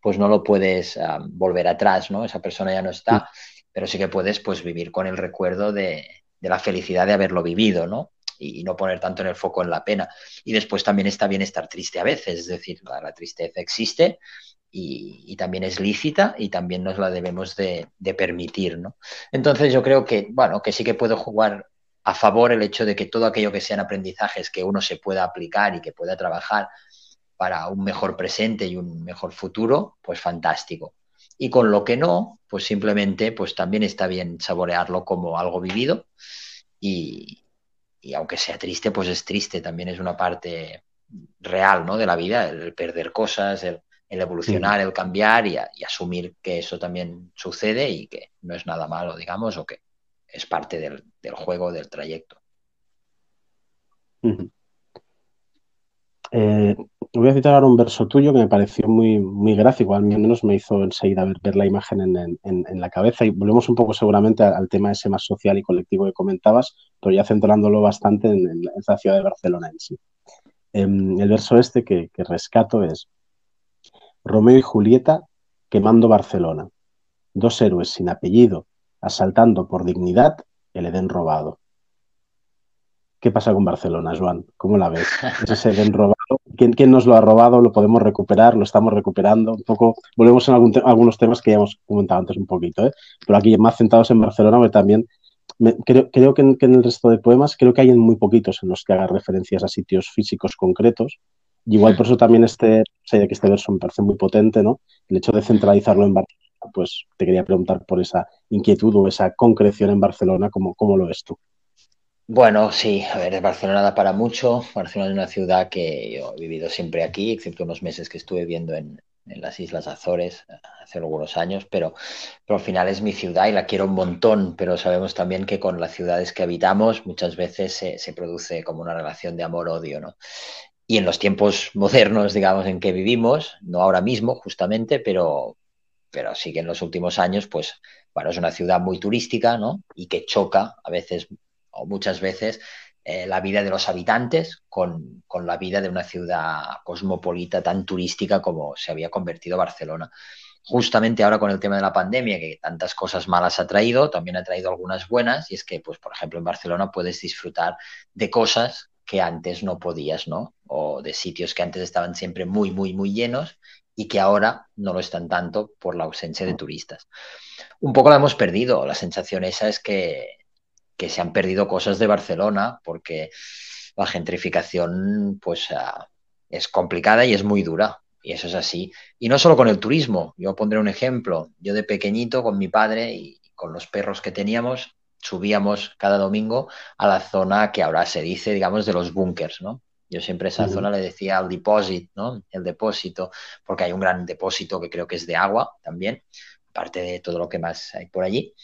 B: pues no lo puedes um, volver atrás, ¿no? Esa persona ya no está, pero sí que puedes, pues, vivir con el recuerdo de, de la felicidad de haberlo vivido, ¿no? Y, y, no poner tanto en el foco en la pena. Y después también está bien estar triste a veces, es decir, la, la tristeza existe y, y, también es lícita y también nos la debemos de, de, permitir, ¿no? Entonces yo creo que, bueno, que sí que puedo jugar a favor el hecho de que todo aquello que sean aprendizajes que uno se pueda aplicar y que pueda trabajar para un mejor presente y un mejor futuro, pues fantástico. Y con lo que no, pues simplemente, pues también está bien saborearlo como algo vivido y, y aunque sea triste, pues es triste, también es una parte real, ¿no? De la vida, el perder cosas, el, el evolucionar, el cambiar y, a, y, asumir que eso también sucede y que no es nada malo, digamos, o que es parte del, del juego, del trayecto.
A: Eh, voy a citar ahora un verso tuyo que me pareció muy, muy gráfico, al menos me hizo enseguida ver, ver la imagen en, en, la cabeza y volvemos un poco seguramente al, tema ese más social y colectivo que comentabas, pero ya centrándolo bastante en, en la ciudad de Barcelona en sí. Eh, el verso este que, que rescato es Romeo y Julieta quemando Barcelona, dos héroes sin apellido asaltando por dignidad el Edén robado. ¿Qué pasa con Barcelona, Joan? ¿Cómo la ves? ¿Es ese Edén robado? ¿Quién, ¿Quién, nos lo ha robado? ¿Lo podemos recuperar? ¿Lo estamos recuperando? Un poco, volvemos en algún algunos temas que ya hemos comentado antes un poquito, ¿eh? pero aquí más centrados en Barcelona, porque también creo, creo que, en, el resto de poemas, creo que hay muy poquitos en los que haga referencias a sitios físicos concretos. Igual por eso también este, que este verso me parece muy potente, ¿no? El hecho de centralizarlo en Barcelona pues te quería preguntar por esa inquietud o esa concreción en Barcelona, ¿cómo, cómo lo ves tú?
B: Bueno, sí, a ver, Barcelona da para mucho. Barcelona es una ciudad que yo he vivido siempre aquí, excepto unos meses que estuve viviendo en, las Islas Azores hace algunos años, pero, pero al final es mi ciudad y la quiero un montón, pero sabemos también que con las ciudades que habitamos muchas veces se, se produce como una relación de amor-odio, ¿no? Y en los tiempos modernos, digamos, en que vivimos, no ahora mismo justamente, pero, pero sí que en los últimos años, pues, bueno, es una ciudad muy turística, ¿no? Y que choca a veces o muchas veces eh, la vida de los habitantes con, con, la vida de una ciudad cosmopolita tan turística como se había convertido Barcelona. Justamente ahora con el tema de la pandemia, que tantas cosas malas ha traído, también ha traído algunas buenas, y es que, pues, por ejemplo, en Barcelona puedes disfrutar de cosas que antes no podías, ¿no? O de sitios que antes estaban siempre muy, muy, muy llenos y que ahora no lo están tanto por la ausencia de turistas. Un poco la hemos perdido. La sensación esa es que, que se han perdido cosas de Barcelona porque la gentrificación pues uh, es complicada y es muy dura. Y eso es así. Y no solo con el turismo. Yo pondré un ejemplo. Yo de pequeñito con mi padre y con los perros que teníamos subíamos cada domingo a la zona que ahora se dice, digamos, de los búnkers, ¿no? Yo siempre esa uh -huh. zona le decía al depósito, ¿no? El depósito, porque hay un gran depósito que creo que es de agua también, aparte de todo lo que más hay por allí.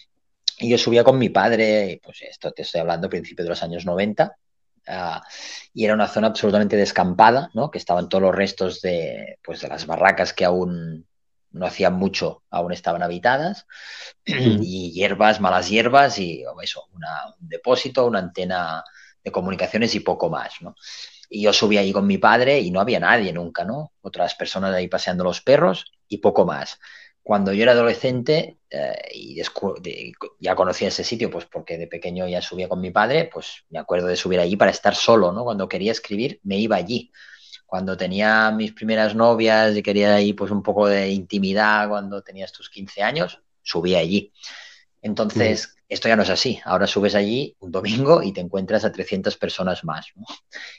B: Y yo subía con mi padre, pues esto te estoy hablando a principios de los años 90, uh, y era una zona absolutamente descampada, ¿no? Que estaban todos los restos de, pues, de las barracas que aún no hacían mucho, aún estaban habitadas, y hierbas, malas hierbas, y eso, un depósito, una antena de comunicaciones y poco más, ¿no? Y yo subí ahí con mi padre y no había nadie nunca, ¿no? Otras personas ahí paseando los perros y poco más. Cuando yo era adolescente eh, y ya conocía ese sitio, pues porque de pequeño ya subía con mi padre, pues me acuerdo de subir allí para estar solo, ¿no? Cuando quería escribir, me iba allí. Cuando tenía mis primeras novias y quería ahí pues un poco de intimidad cuando tenías tus 15 años, subía allí. Entonces, esto ya no es así. Ahora subes allí un domingo y te encuentras a 300 personas más.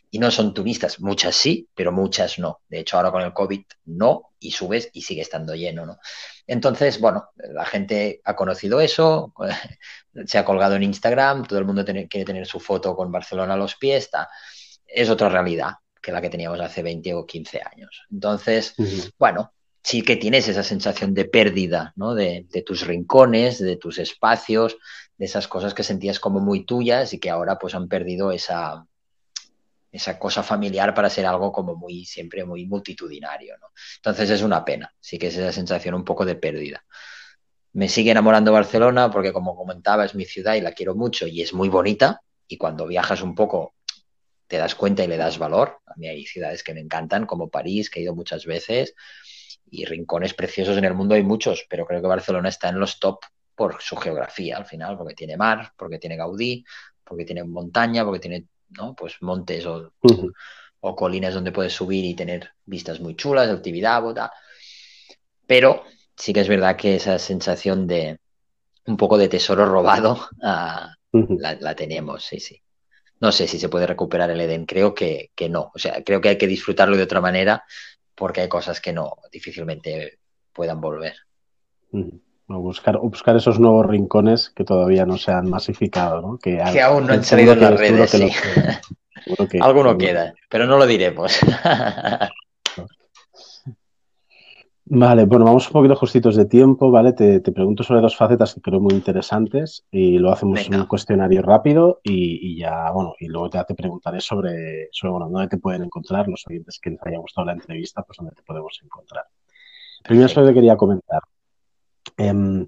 B: Y no son turistas, muchas sí, pero muchas no. De hecho, ahora con el COVID no, y subes y sigue estando lleno. ¿no? Entonces, bueno, la gente ha conocido eso, se ha colgado en Instagram, todo el mundo quiere tener su foto con Barcelona a los pies. Está. Es otra realidad que la que teníamos hace 20 o 15 años. Entonces, bueno, sí que tienes esa sensación de pérdida, ¿no? De, tus rincones, de tus espacios, de esas cosas que sentías como muy tuyas y que ahora pues han perdido esa, esa cosa familiar para ser algo como muy, siempre muy multitudinario, ¿no? Entonces es una pena, sí que es esa sensación un poco de pérdida. Me sigue enamorando Barcelona porque como comentaba es mi ciudad y la quiero mucho y es muy bonita y cuando viajas un poco te das cuenta y le das valor. A mí hay ciudades que me encantan como París, que he ido muchas veces, y rincones preciosos en el mundo hay muchos, pero creo que Barcelona está en los top por su geografía al final, porque tiene mar, porque tiene Gaudí, porque tiene montaña, porque tiene ¿no? pues montes o, o colinas donde puedes subir y tener vistas muy chulas, de actividad, bota. Pero sí que es verdad que esa sensación de un poco de tesoro robado ah, la, la, tenemos, sí, sí. No sé si se puede recuperar el Edén, creo que, que no. O sea, creo que hay que disfrutarlo de otra manera porque hay cosas que no difícilmente puedan volver.
A: O buscar, buscar esos nuevos rincones que todavía no se han masificado, ¿no?
B: Que, aún no han salido en las redes. Sí. Alguno queda, pero no lo diremos.
A: Vale, bueno, vamos un poquito justitos de tiempo, ¿vale? Te, pregunto sobre dos facetas que creo muy interesantes y lo hacemos en un cuestionario rápido y, ya, bueno, y luego ya te preguntaré sobre, sobre, bueno, dónde te pueden encontrar los oyentes que les haya gustado la entrevista, pues dónde te podemos encontrar. Primero, solo te quería comentar. Em,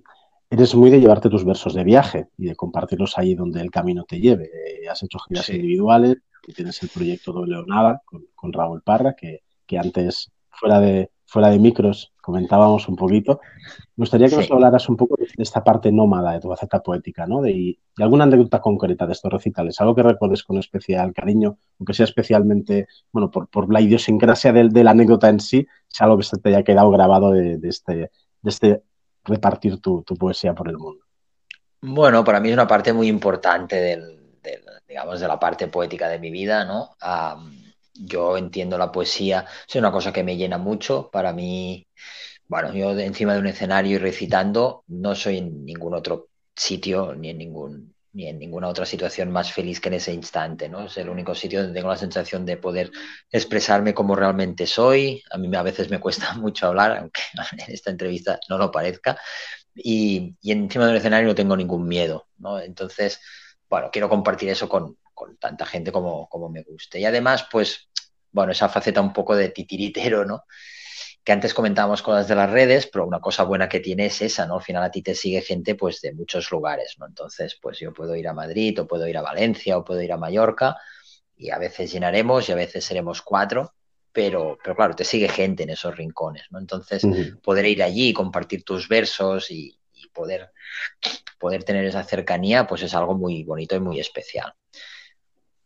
A: eres muy de llevarte tus versos de viaje y de compartirlos ahí donde el camino te lleve. Eh, has hecho giras individuales y tienes el proyecto Doble o Nada con, con Raúl Parra, que, que antes, fuera de, fuera de micros comentábamos un poquito. Me gustaría que nos hablaras un poco de esta parte nómada de tu faceta poética, ¿no? De, alguna anécdota concreta de estos recitales, algo que recuerdes con especial cariño, aunque sea especialmente, bueno, por, por la idiosincrasia de, la anécdota en sí, sea algo que se te haya quedado grabado de, este, de este repartir tu, poesía por el mundo.
B: Bueno, para mí es una parte muy importante del, digamos, de la parte poética de mi vida, ¿no? yo entiendo la poesía, es una cosa que me llena mucho. Para mí, bueno, yo encima de un escenario y recitando, no soy en ningún otro sitio ni en ningún ni en ninguna otra situación más feliz que en ese instante, ¿no? Es el único sitio donde tengo la sensación de poder expresarme como realmente soy. A mí a veces me cuesta mucho hablar, aunque en esta entrevista no lo parezca. Y, y encima del escenario no tengo ningún miedo, ¿no? Entonces, bueno, quiero compartir eso con, con tanta gente como, como me guste. Y además, pues, bueno, esa faceta un poco de titiritero, ¿no? Que antes comentábamos cosas de las redes, pero una cosa buena que tiene es esa, ¿no? Al final a ti te sigue gente, pues, de muchos lugares, ¿no? Entonces, pues yo puedo ir a Madrid, o puedo ir a Valencia, o puedo ir a Mallorca, y a veces llenaremos y a veces seremos cuatro, pero, pero claro, te sigue gente en esos rincones, ¿no? Entonces, poder ir allí, compartir tus versos y, y poder, poder tener esa cercanía, pues es algo muy bonito y muy especial.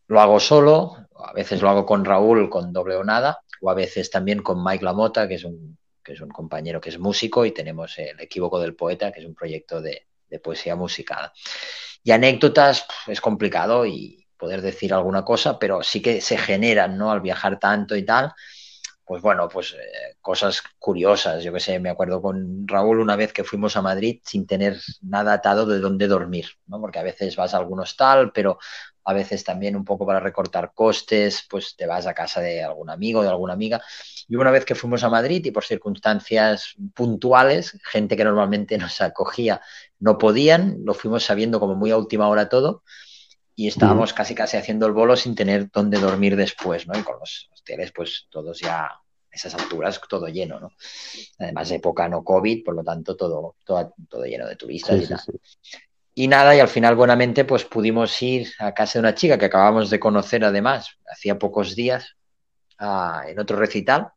B: Lo hago solo, a veces lo hago con Raúl, con doble o nada, o a veces también con Mike Lamota, que es un, que es un compañero que es músico, y tenemos el Equívoco del Poeta, que es un proyecto de, poesía musicada. Y anécdotas es complicado y poder decir alguna cosa, pero sí que se generan, ¿no? Al viajar tanto y tal, pues bueno, pues eh, cosas curiosas. Yo que sé, me acuerdo con Raúl una vez que fuimos a Madrid sin tener nada atado de dónde dormir, ¿no? Porque a veces vas a algún hostal, pero a veces también un poco para recortar costes, pues te vas a casa de algún amigo, de alguna amiga. Y una vez que fuimos a Madrid y por circunstancias puntuales, gente que normalmente nos acogía no podían, lo fuimos sabiendo como muy a última hora todo y estábamos casi casi haciendo el bolo sin tener dónde dormir después, ¿no? Y con los hoteles pues todos ya esas alturas todo lleno, ¿no? Además, época no COVID, por lo tanto, todo, todo, todo lleno de turistas y, y nada, y al final, buenamente, pues pudimos ir a casa de una chica que acabamos de conocer, además, hacía pocos días, en otro recital,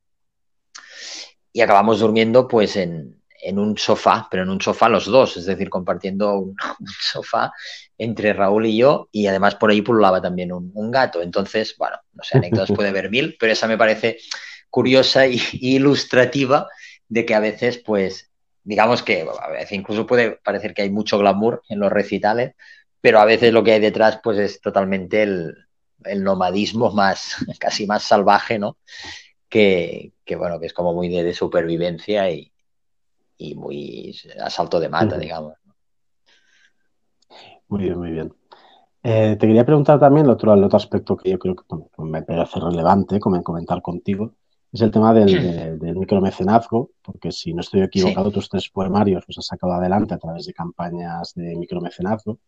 B: y acabamos durmiendo, pues, en, en un sofá, pero en un sofá los dos, es decir, compartiendo un, sofá entre Raúl y yo, y además por ahí pululaba también un, gato. Entonces, bueno, no sé, anécdotas puede haber mil, pero esa me parece curiosa y, ilustrativa de que a veces, pues, digamos que a veces incluso puede parecer que hay mucho glamour en los recitales, pero a veces lo que hay detrás, pues, es totalmente el, nomadismo más, casi más salvaje, ¿no? Que, bueno, que es como muy de supervivencia y, y muy asalto de mata, digamos.
A: Muy bien, muy bien. Eh, te quería preguntar también el otro, el otro aspecto que yo creo que me parece relevante comentar contigo, es el tema del, micromecenazgo, porque si no estoy equivocado, tus tres poemarios los has sacado adelante a través de campañas de micromecenazgo.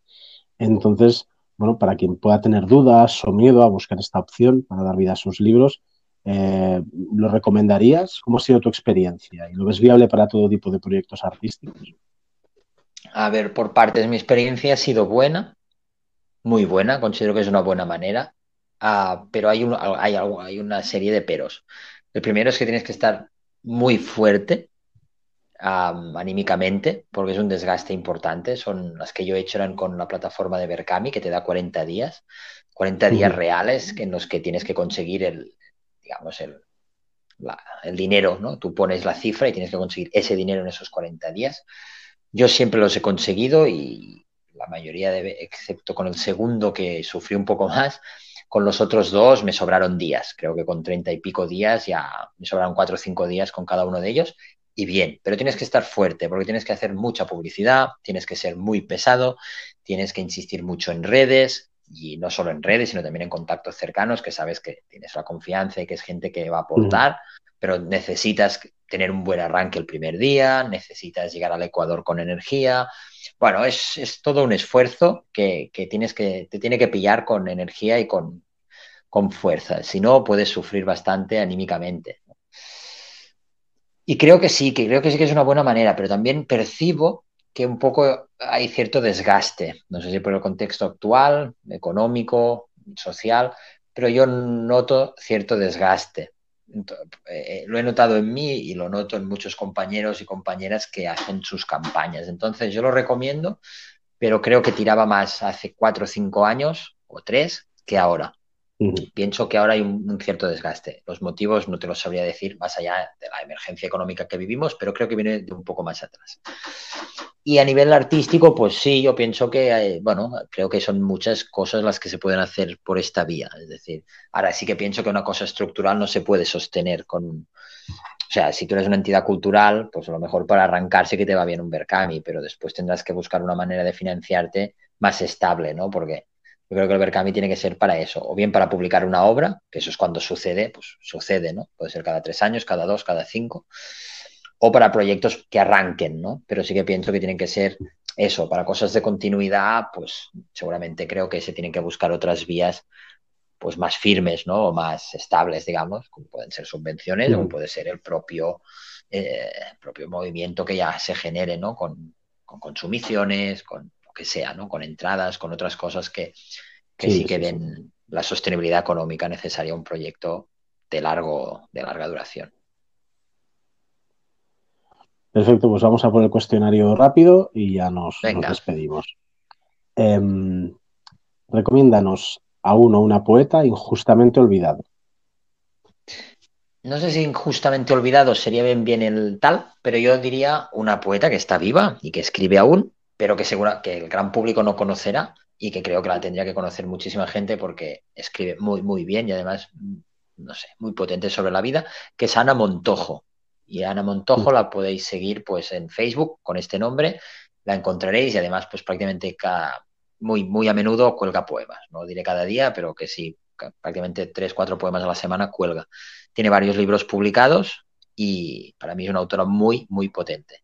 A: Entonces, bueno, para quien pueda tener dudas o miedo a buscar esta opción para dar vida a sus libros, eh, ¿Lo recomendarías? ¿Cómo ha sido tu experiencia? ¿Y lo ves viable para todo tipo de proyectos artísticos?
B: A ver, por parte de mi experiencia ha sido buena, muy buena, considero que es una buena manera, ah, pero hay, hay, hay una serie de peros. El primero es que tienes que estar muy fuerte anímicamente, porque es un desgaste importante. Son las que yo he hecho eran con la plataforma de Berkami, que te da 40 días, 40 días reales en los que tienes que conseguir el, digamos, el, el dinero, ¿no? Tú pones la cifra y tienes que conseguir ese dinero en esos 40 días. Yo siempre los he conseguido y la mayoría, de, excepto con el segundo que sufrí un poco más, con los otros dos me sobraron días. Creo que con 30 y pico días ya me sobraron 4 o 5 días con cada uno de ellos y bien, pero tienes que estar fuerte porque tienes que hacer mucha publicidad, tienes que ser muy pesado, tienes que insistir mucho en redes, y no solo en redes, sino también en contactos cercanos, que sabes que tienes la confianza y que es gente que va a aportar, pero necesitas tener un buen arranque el primer día, necesitas llegar al Ecuador con energía. Bueno, es, es todo un esfuerzo que, que, tienes que te tiene que pillar con energía y con, con fuerza. Si no, puedes sufrir bastante anímicamente. Y creo que sí, que creo que sí que es una buena manera, pero también percibo que un poco hay cierto desgaste, no sé si por el contexto actual, económico, social, pero yo noto cierto desgaste. Eh, lo he notado en mí y lo noto en muchos compañeros y compañeras que hacen sus campañas. Entonces yo lo recomiendo, pero creo que tiraba más hace cuatro o cinco años o tres que ahora. Pienso que ahora hay un, cierto desgaste. Los motivos no te los sabría decir más allá de la emergencia económica que vivimos, pero creo que viene de un poco más atrás. Y a nivel artístico, pues sí, yo pienso que, eh, bueno, creo que son muchas cosas las que se pueden hacer por esta vía. Es decir, ahora sí que pienso que una cosa estructural no se puede sostener con... O sea, si tú eres una entidad cultural, pues a lo mejor para arrancar sí que te va bien un Berkami, pero después tendrás que buscar una manera de financiarte más estable, ¿no? Porque yo creo que el Berkami tiene que ser para eso, o bien para publicar una obra, que eso es cuando sucede, pues sucede, ¿no? Puede ser cada tres años, cada dos, cada cinco, o para proyectos que arranquen, ¿no? Pero sí que pienso que tienen que ser eso, para cosas de continuidad, pues seguramente creo que se tienen que buscar otras vías pues más firmes, ¿no? O más estables, digamos, como pueden ser subvenciones, o puede ser el propio, eh, propio movimiento que ya se genere, ¿no? Con, consumiciones, con que sea, ¿no? Con entradas, con otras cosas que, sí, sí, que den la sostenibilidad económica necesaria a un proyecto de largo, de larga duración.
A: Perfecto, pues vamos a por el cuestionario rápido y ya nos, despedimos. Em, recomiéndanos a uno una poeta injustamente olvidado.
B: No sé si injustamente olvidado sería bien, bien el tal, pero yo diría una poeta que está viva y que escribe aún, pero que segura que el gran público no conocerá y que creo que la tendría que conocer muchísima gente porque escribe muy, muy bien y además, no sé, muy potente sobre la vida, que es Ana Montojo. Y Ana Montojo la podéis seguir pues en Facebook con este nombre, la encontraréis y además pues prácticamente cada, muy, muy a menudo cuelga poemas. No diré cada día, pero que sí, prácticamente tres, cuatro poemas a la semana cuelga. Tiene varios libros publicados y para mí es una autora muy, muy potente.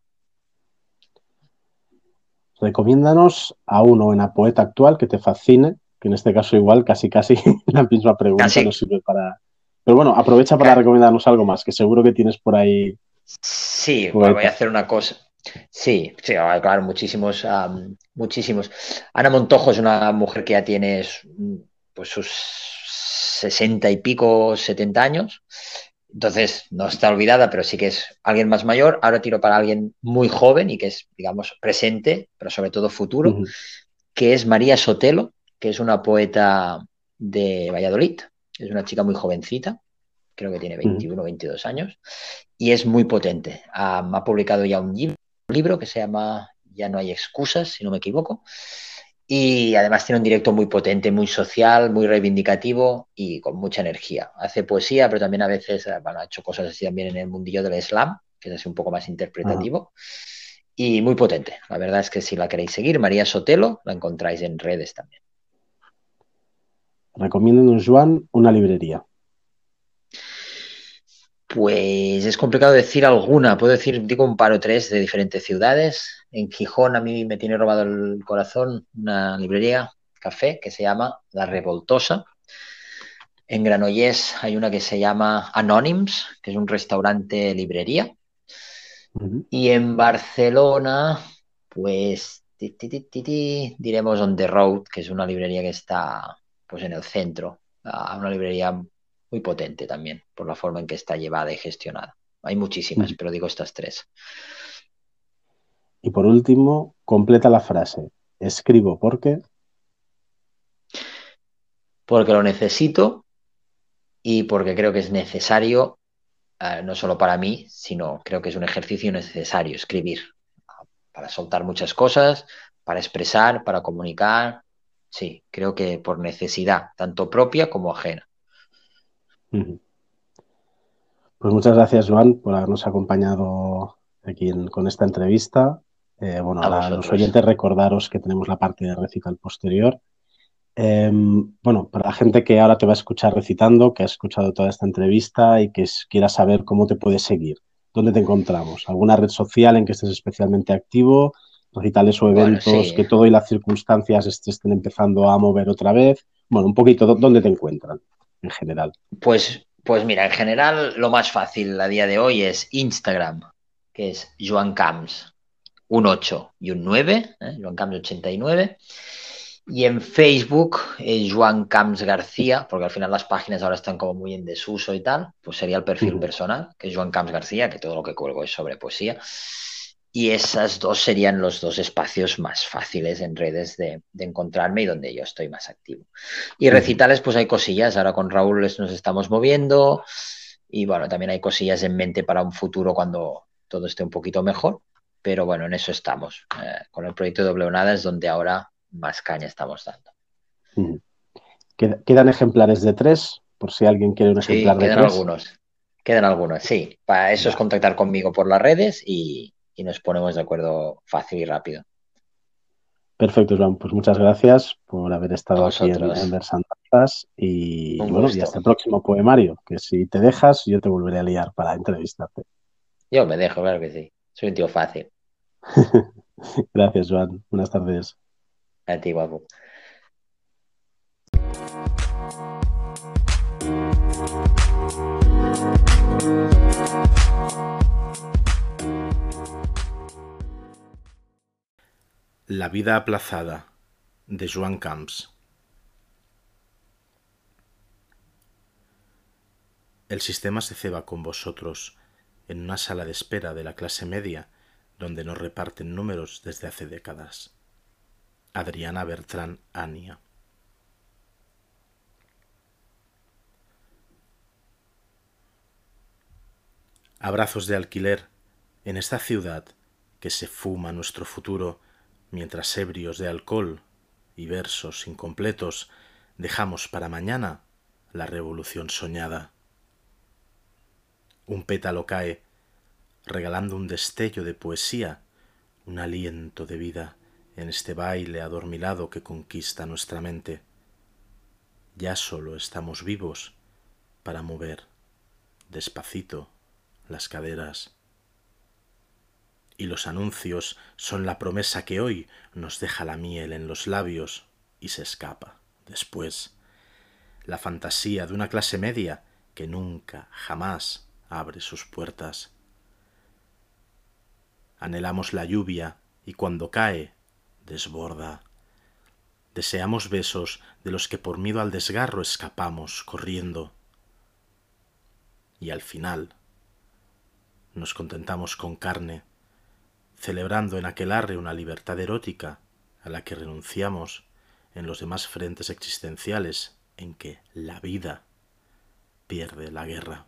A: Recomiéndanos a uno, una poeta actual que te fascine, que en este caso igual casi casi la misma pregunta nos sirve para, Pero bueno, aprovecha para recomendarnos algo más, que seguro que tienes por ahí.
B: Sí, voy a hacer una cosa. Sí, sí, claro, muchísimos, muchísimos. Ana Montojo es una mujer que ya tiene pues, sus sesenta y pico, setenta años. Entonces, no está olvidada, pero sí que es alguien más mayor. Ahora tiro para alguien muy joven y que es, digamos, presente, pero sobre todo futuro, que es María Sotelo, que es una poeta de Valladolid. Es una chica muy jovencita, creo que tiene 21 o 22 años, y es muy potente. ha publicado ya un libro que se llama Ya no hay excusas, si no me equivoco. Y además tiene un directo muy potente, muy social, muy reivindicativo y con mucha energía. Hace poesía, pero también a veces eh, ha hecho cosas así también en el mundillo del slam, que es así un poco más interpretativo. Y muy potente. La verdad es que si la queréis seguir, María Sotelo, la encontráis en redes también.
A: Recomiendo, Juan, una librería.
B: Pues es complicado decir alguna. Puedo decir, digo, un par o tres de diferentes ciudades. En Gijón a mí me tiene robado el corazón una librería, café, que se llama La Revoltosa. En Granollers hay una que se llama Anonyms, que es un restaurante librería. Y en Barcelona, pues diremos On the Road, que es una librería que está pues en el centro, una librería muy potente también por la forma en que está llevada y gestionada. Hay muchísimas, pero digo estas tres.
A: Y por último, completa la frase. Escribo porque.
B: Porque lo necesito y porque creo que es necesario, eh, no solo para mí, sino creo que es un ejercicio necesario escribir, para soltar muchas cosas, para expresar, para comunicar. Sí, creo que por necesidad, tanto propia como ajena.
A: Pues muchas gracias, Joan, por habernos acompañado aquí con esta entrevista. Eh, bueno, a, los oyentes recordaros que tenemos la parte de recital posterior. Em, bueno, para la gente que ahora te va a escuchar recitando, que ha escuchado toda esta entrevista y que quiera saber cómo te puedes seguir, ¿dónde te encontramos? ¿Alguna red social en que estés especialmente activo? ¿Recitales o eventos que todo y las circunstancias estén empezando a mover otra vez? Bueno, un poquito, ¿dónde te encuentran? en general?
B: Pues, pues mira, en general lo más fácil a día de hoy es Instagram, que es Joan Camps, un 8 y un 9, ¿eh? Joan Camps 89. Y en Facebook es Joan Camps García, porque al final las páginas ahora están como muy en desuso y tal, pues sería el perfil personal, que es Joan Camps García, que todo lo que cuelgo es sobre poesía. Y esas dos serían los dos espacios más fáciles en redes de, encontrarme y donde yo estoy más activo. Y recitales, pues hay cosillas. Ahora con Raúl nos estamos moviendo y bueno, también hay cosillas en mente para un futuro cuando todo esté un poquito mejor. Pero bueno, en eso estamos. Eh, con el proyecto de Doble Nada es donde ahora más caña estamos dando.
A: ¿Quedan ejemplares de tres? Por si alguien quiere un ejemplar de
B: quedan algunos. Quedan algunos, sí. Para eso es contactar conmigo por las redes y, y nos ponemos de acuerdo fácil y rápido.
A: Perfecto, Juan. Pues muchas gracias por haber estado aquí en, en Versantas y, bueno, y hasta el próximo poemario, que si te dejas yo te volveré a liar para entrevistarte.
B: Yo me dejo, claro que sí. Soy un tío fácil.
A: gracias, Juan. Buenas tardes.
B: A ti, guapo.
C: La vida aplazada de Joan Camps. El sistema se ceba con vosotros en una sala de espera de la clase media donde nos reparten números desde hace décadas. Adriana Bertrán Ania. Abrazos de alquiler en esta ciudad que se fuma nuestro futuro mientras ebrios de alcohol y versos incompletos dejamos para mañana la revolución soñada. Un pétalo cae, regalando un destello de poesía, un aliento de vida en este baile adormilado que conquista nuestra mente. Ya solo estamos vivos para mover despacito las caderas y los anuncios son la promesa que hoy nos deja la miel en los labios y se escapa después. La fantasía de una clase media que nunca, jamás abre sus puertas. Anhelamos la lluvia y cuando cae, desborda. Deseamos besos de los que por miedo al desgarro escapamos corriendo. Y al final nos contentamos con carne, celebrando en aquel arre una libertad erótica a la que renunciamos en los demás frentes existenciales en que la vida pierde la guerra.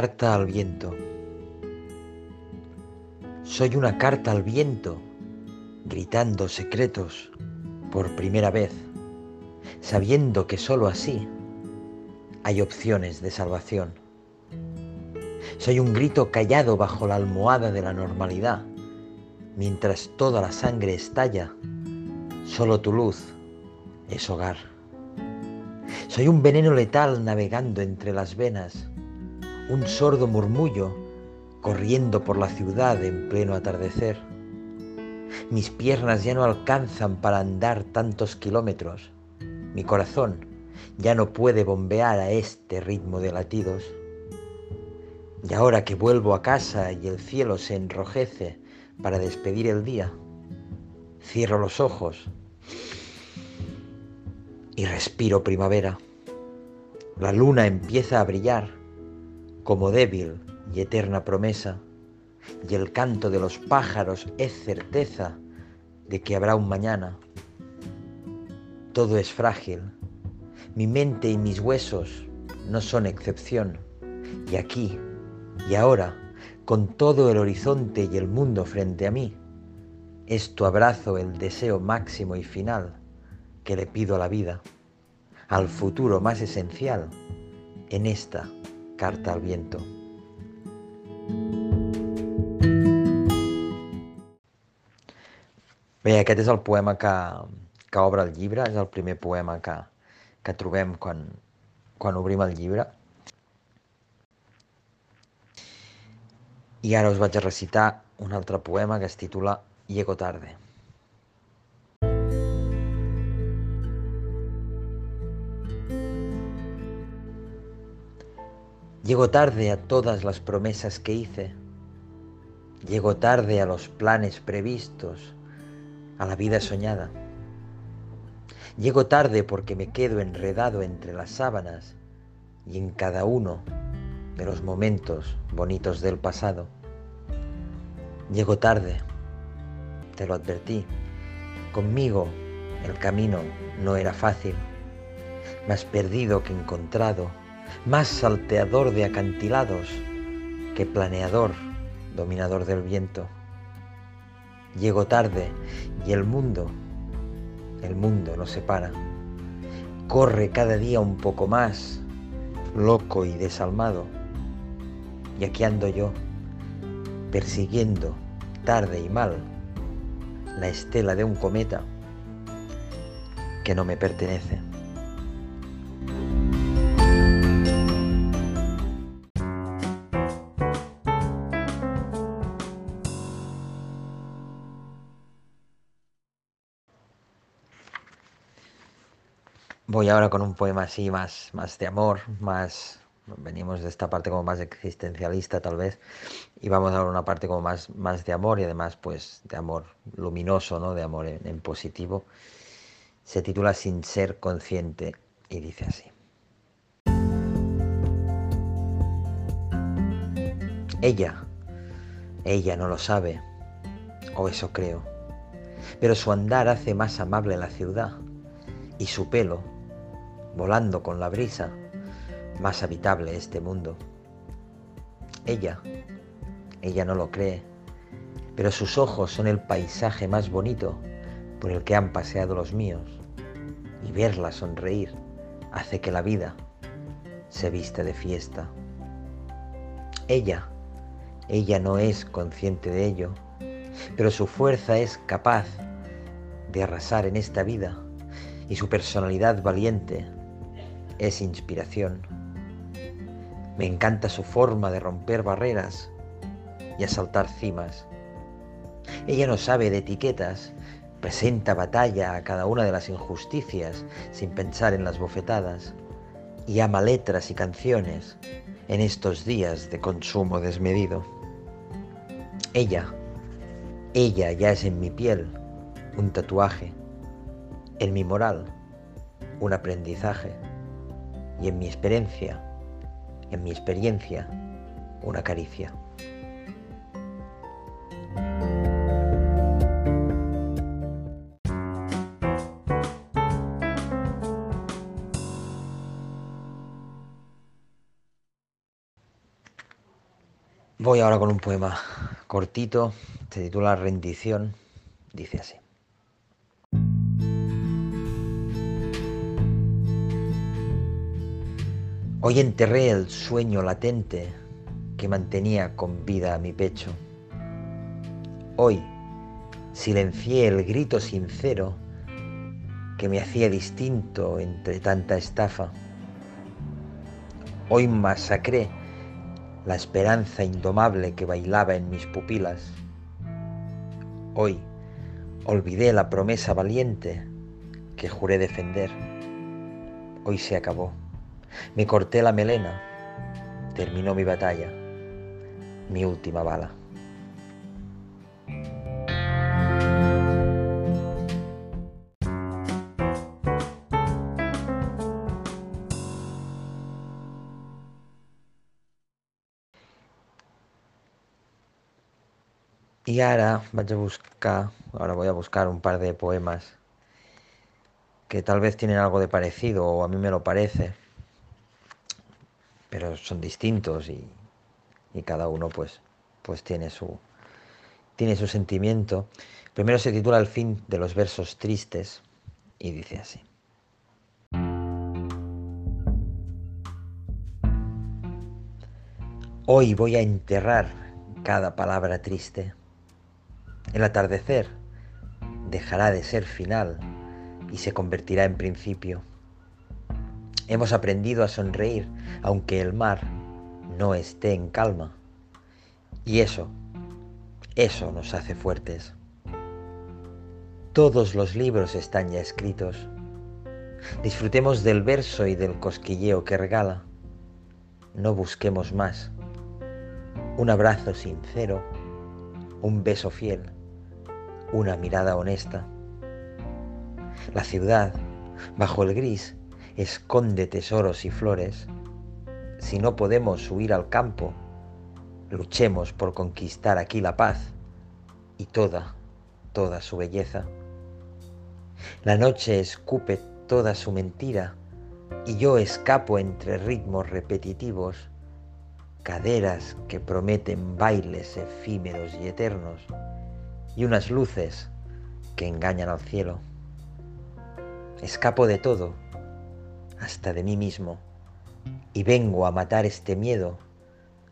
B: Carta al viento. Soy una carta al viento, gritando secretos por primera vez, sabiendo que sólo así hay opciones de salvación. Soy un grito callado bajo la almohada de la normalidad, mientras toda la sangre estalla, solo tu luz es hogar. Soy un veneno letal navegando entre las venas, un sordo murmullo corriendo por la ciudad en pleno atardecer. Mis piernas ya no alcanzan para andar tantos kilómetros. Mi corazón ya no puede bombear a este ritmo de latidos. Y ahora que vuelvo a casa y el cielo se enrojece para despedir el día, cierro los ojos y respiro primavera. La luna empieza a brillar como débil y eterna promesa, y el canto de los pájaros es certeza de que habrá un mañana. Todo es frágil, mi mente y mis huesos no son excepción, y aquí y ahora, con todo el horizonte y el mundo frente a mí, es tu abrazo el deseo máximo y final que le pido a la vida, al futuro más esencial en esta carta al viento. Bé, aquest és el poema que, que obre el llibre, és el primer poema que, que trobem quan, quan obrim el llibre. I ara us vaig a recitar un altre poema que es titula Llego tarde. Llego tarde a todas las promesas que hice. Llego tarde a los planes previstos, a la vida soñada. Llego tarde porque me quedo enredado entre las sábanas y en cada uno de los momentos bonitos del pasado. Llego tarde, te lo advertí. Conmigo el camino no era fácil, más perdido que encontrado, más salteador de acantilados que planeador, dominador del viento. Llego tarde y el mundo, el mundo nos separa. Corre cada día un poco más, loco y desalmado. Y aquí ando yo, persiguiendo, tarde y mal, la estela de un cometa que no me pertenece. Voy ahora con un poema así más, más de amor, más venimos de esta parte como más existencialista tal vez y vamos a una parte como más, más de amor y además pues de amor luminoso, ¿no? de amor en, en positivo. Se titula Sin ser consciente y dice así. Ella, ella no lo sabe, o eso creo, pero su andar hace más amable la ciudad y su pelo, volando con la brisa, más habitable este mundo. Ella, ella no lo cree, pero sus ojos son el paisaje más bonito por el que han paseado los míos, y verla sonreír hace que la vida se viste de fiesta. Ella, ella no es consciente de ello, pero su fuerza es capaz de arrasar en esta vida y su personalidad valiente es inspiración. Me encanta su forma de romper barreras y asaltar cimas. Ella no sabe de etiquetas, presenta batalla a cada una de las injusticias sin pensar en las bofetadas y ama letras y canciones en estos días de consumo desmedido. Ella, ella ya es en mi piel un tatuaje, en mi moral un aprendizaje y en mi experiencia, en mi experiencia, una caricia. Voy ahora con un poema cortito, se titula Rendición, dice así. Hoy enterré el sueño latente que mantenía con vida a mi pecho. Hoy silencié el grito sincero que me hacía distinto entre tanta estafa. Hoy masacré la esperanza indomable que bailaba en mis pupilas. Hoy olvidé la promesa valiente que juré defender. Hoy se acabó. Me corté la melena. Terminó mi batalla. Mi última bala. Y ahora voy a buscar, ahora voy a buscar un par de poemas que tal vez tienen algo de parecido o a mí me lo parece, pero son distintos y, y cada uno pues, pues tiene, su, tiene su sentimiento. Primero se titula El fin de los versos tristes y dice así. Hoy voy a enterrar cada palabra triste el atardecer dejará de ser final y se convertirá en principio. Hemos aprendido a sonreír aunque el mar no esté en calma. Y eso, eso nos hace fuertes. Todos los libros están ya escritos. Disfrutemos del verso y del cosquilleo que regala. No busquemos más. Un abrazo sincero, un beso fiel una mirada honesta. La ciudad, bajo el gris, esconde tesoros y flores. Si no podemos huir al campo, luchemos por conquistar aquí la paz y toda, toda su belleza. La noche escupe toda su mentira y yo escapo entre ritmos repetitivos, caderas que prometen bailes efímeros y eternos y unas luces que engañan al cielo. Escapo de todo, hasta de mí mismo, y vengo a matar este miedo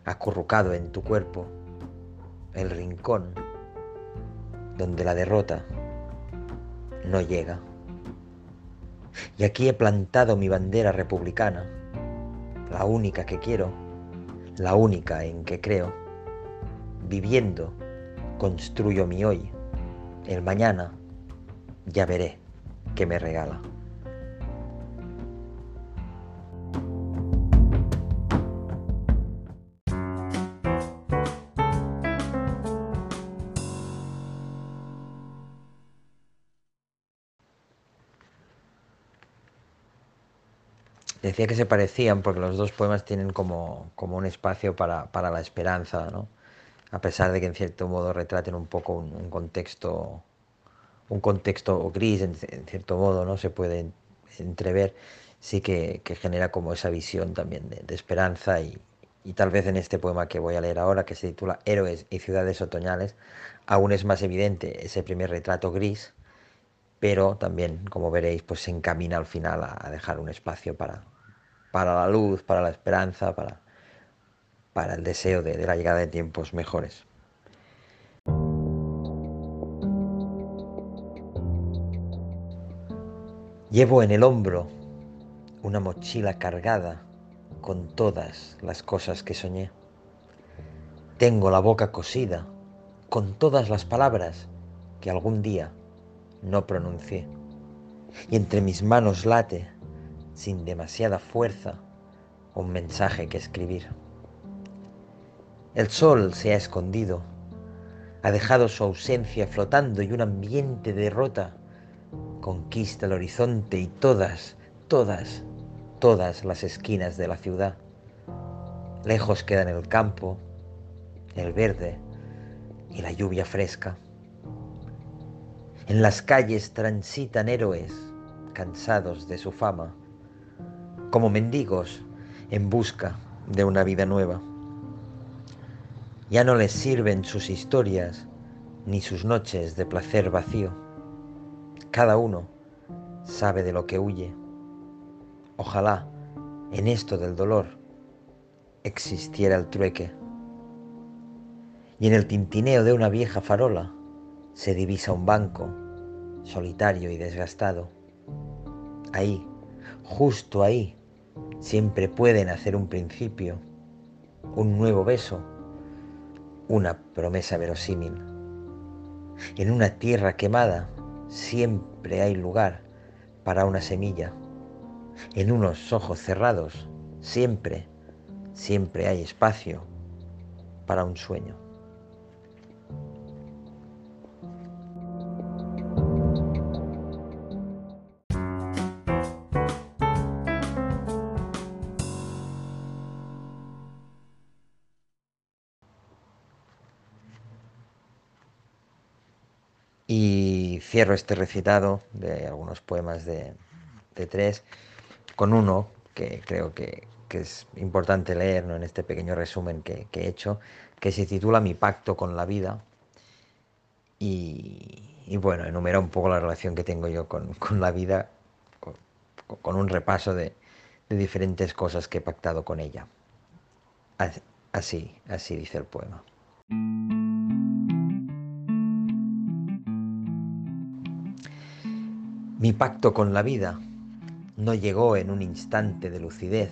B: acurrucado en tu cuerpo, el rincón donde la derrota no llega. Y aquí he plantado mi bandera republicana, la única que quiero, la única en que creo, viviendo construyo mi hoy. El mañana ya veré qué me regala. Decía que se parecían porque los dos poemas tienen como, como un espacio para, para la esperanza, ¿no? a pesar de que en cierto modo retraten un poco un, contexto un contexto gris en, cierto modo no se puede entrever sí que, genera como esa visión también de, esperanza y, tal vez en este poema que voy a leer ahora que se titula Héroes y ciudades otoñales aún es más evidente ese primer retrato gris pero también como veréis pues se encamina al final a, dejar un espacio para para la luz para la esperanza para para el deseo de, la llegada de tiempos mejores. Llevo en el hombro una mochila cargada con todas las cosas que soñé. Tengo la boca cosida con todas las palabras que algún día no pronuncié. Y entre mis manos late, sin demasiada fuerza, un mensaje que escribir. El sol se ha escondido, ha dejado su ausencia flotando y un ambiente de derrota conquista el horizonte y todas, todas, todas las esquinas de la ciudad. Lejos quedan el campo, el verde y la lluvia fresca. En las calles transitan héroes cansados de su fama, como mendigos en busca de una vida nueva. Ya no les sirven sus historias ni sus noches de placer vacío. Cada uno sabe de lo que huye. Ojalá en esto del dolor existiera el trueque. Y en el tintineo de una vieja farola se divisa un banco, solitario y desgastado. Ahí, justo ahí, siempre pueden hacer un principio, un nuevo beso una promesa verosímil. En una tierra quemada siempre hay lugar para una semilla. En unos ojos cerrados siempre, siempre hay espacio para un sueño. Cierro este recitado de algunos poemas de, tres con uno que creo que, es importante leer en este pequeño resumen que, he hecho, que se titula Mi pacto con la vida. Y, bueno, enumera un poco la relación que tengo yo con, la vida, con, un repaso de, de diferentes cosas que he pactado con ella. Así, así dice el poema. Mi pacto con la vida no llegó en un instante de lucidez,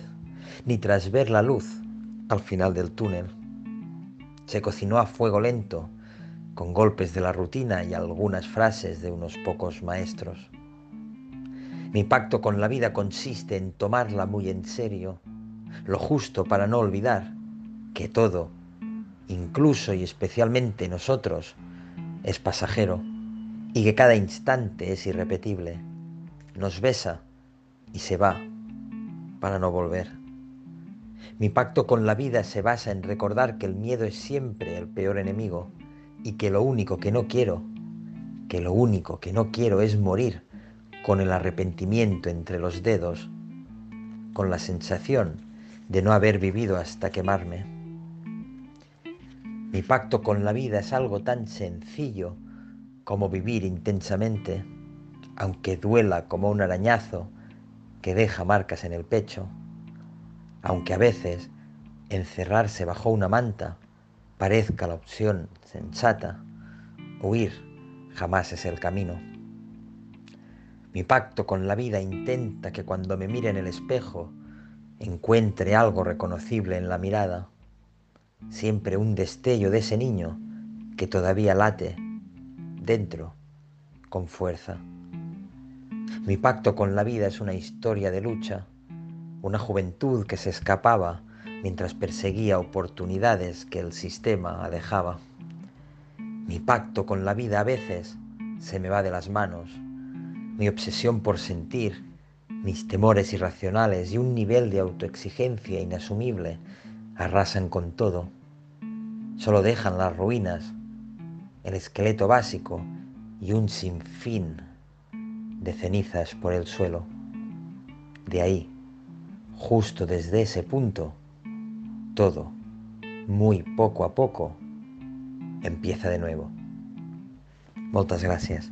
B: ni tras ver la luz al final del túnel. Se cocinó a fuego lento, con golpes de la rutina y algunas frases de unos pocos maestros. Mi pacto con la vida consiste en tomarla muy en serio, lo justo para no olvidar que todo, incluso y especialmente nosotros, es pasajero y que cada instante es irrepetible. Nos besa y se va para no volver. Mi pacto con la vida se basa en recordar que el miedo es siempre el peor enemigo y que lo único que no quiero, que lo único que no quiero es morir con el arrepentimiento entre los dedos, con la sensación de no haber vivido hasta quemarme. Mi pacto con la vida es algo tan sencillo como vivir intensamente, aunque duela como un arañazo que deja marcas en el pecho, aunque a veces encerrarse bajo una manta parezca la opción sensata, huir jamás es el camino. Mi pacto con la vida intenta que cuando me mire en el espejo encuentre algo reconocible en la mirada, siempre un destello de ese niño que todavía late dentro, con fuerza. Mi pacto con la vida es una historia de lucha, una juventud que se escapaba mientras perseguía oportunidades que el sistema alejaba. Mi pacto con la vida a veces se me va de las manos, mi obsesión por sentir, mis temores irracionales y un nivel de autoexigencia inasumible arrasan con todo. Solo dejan las ruinas el esqueleto básico y un sinfín de cenizas por el suelo. De ahí, justo desde ese punto, todo, muy poco a poco, empieza de nuevo. Muchas gracias.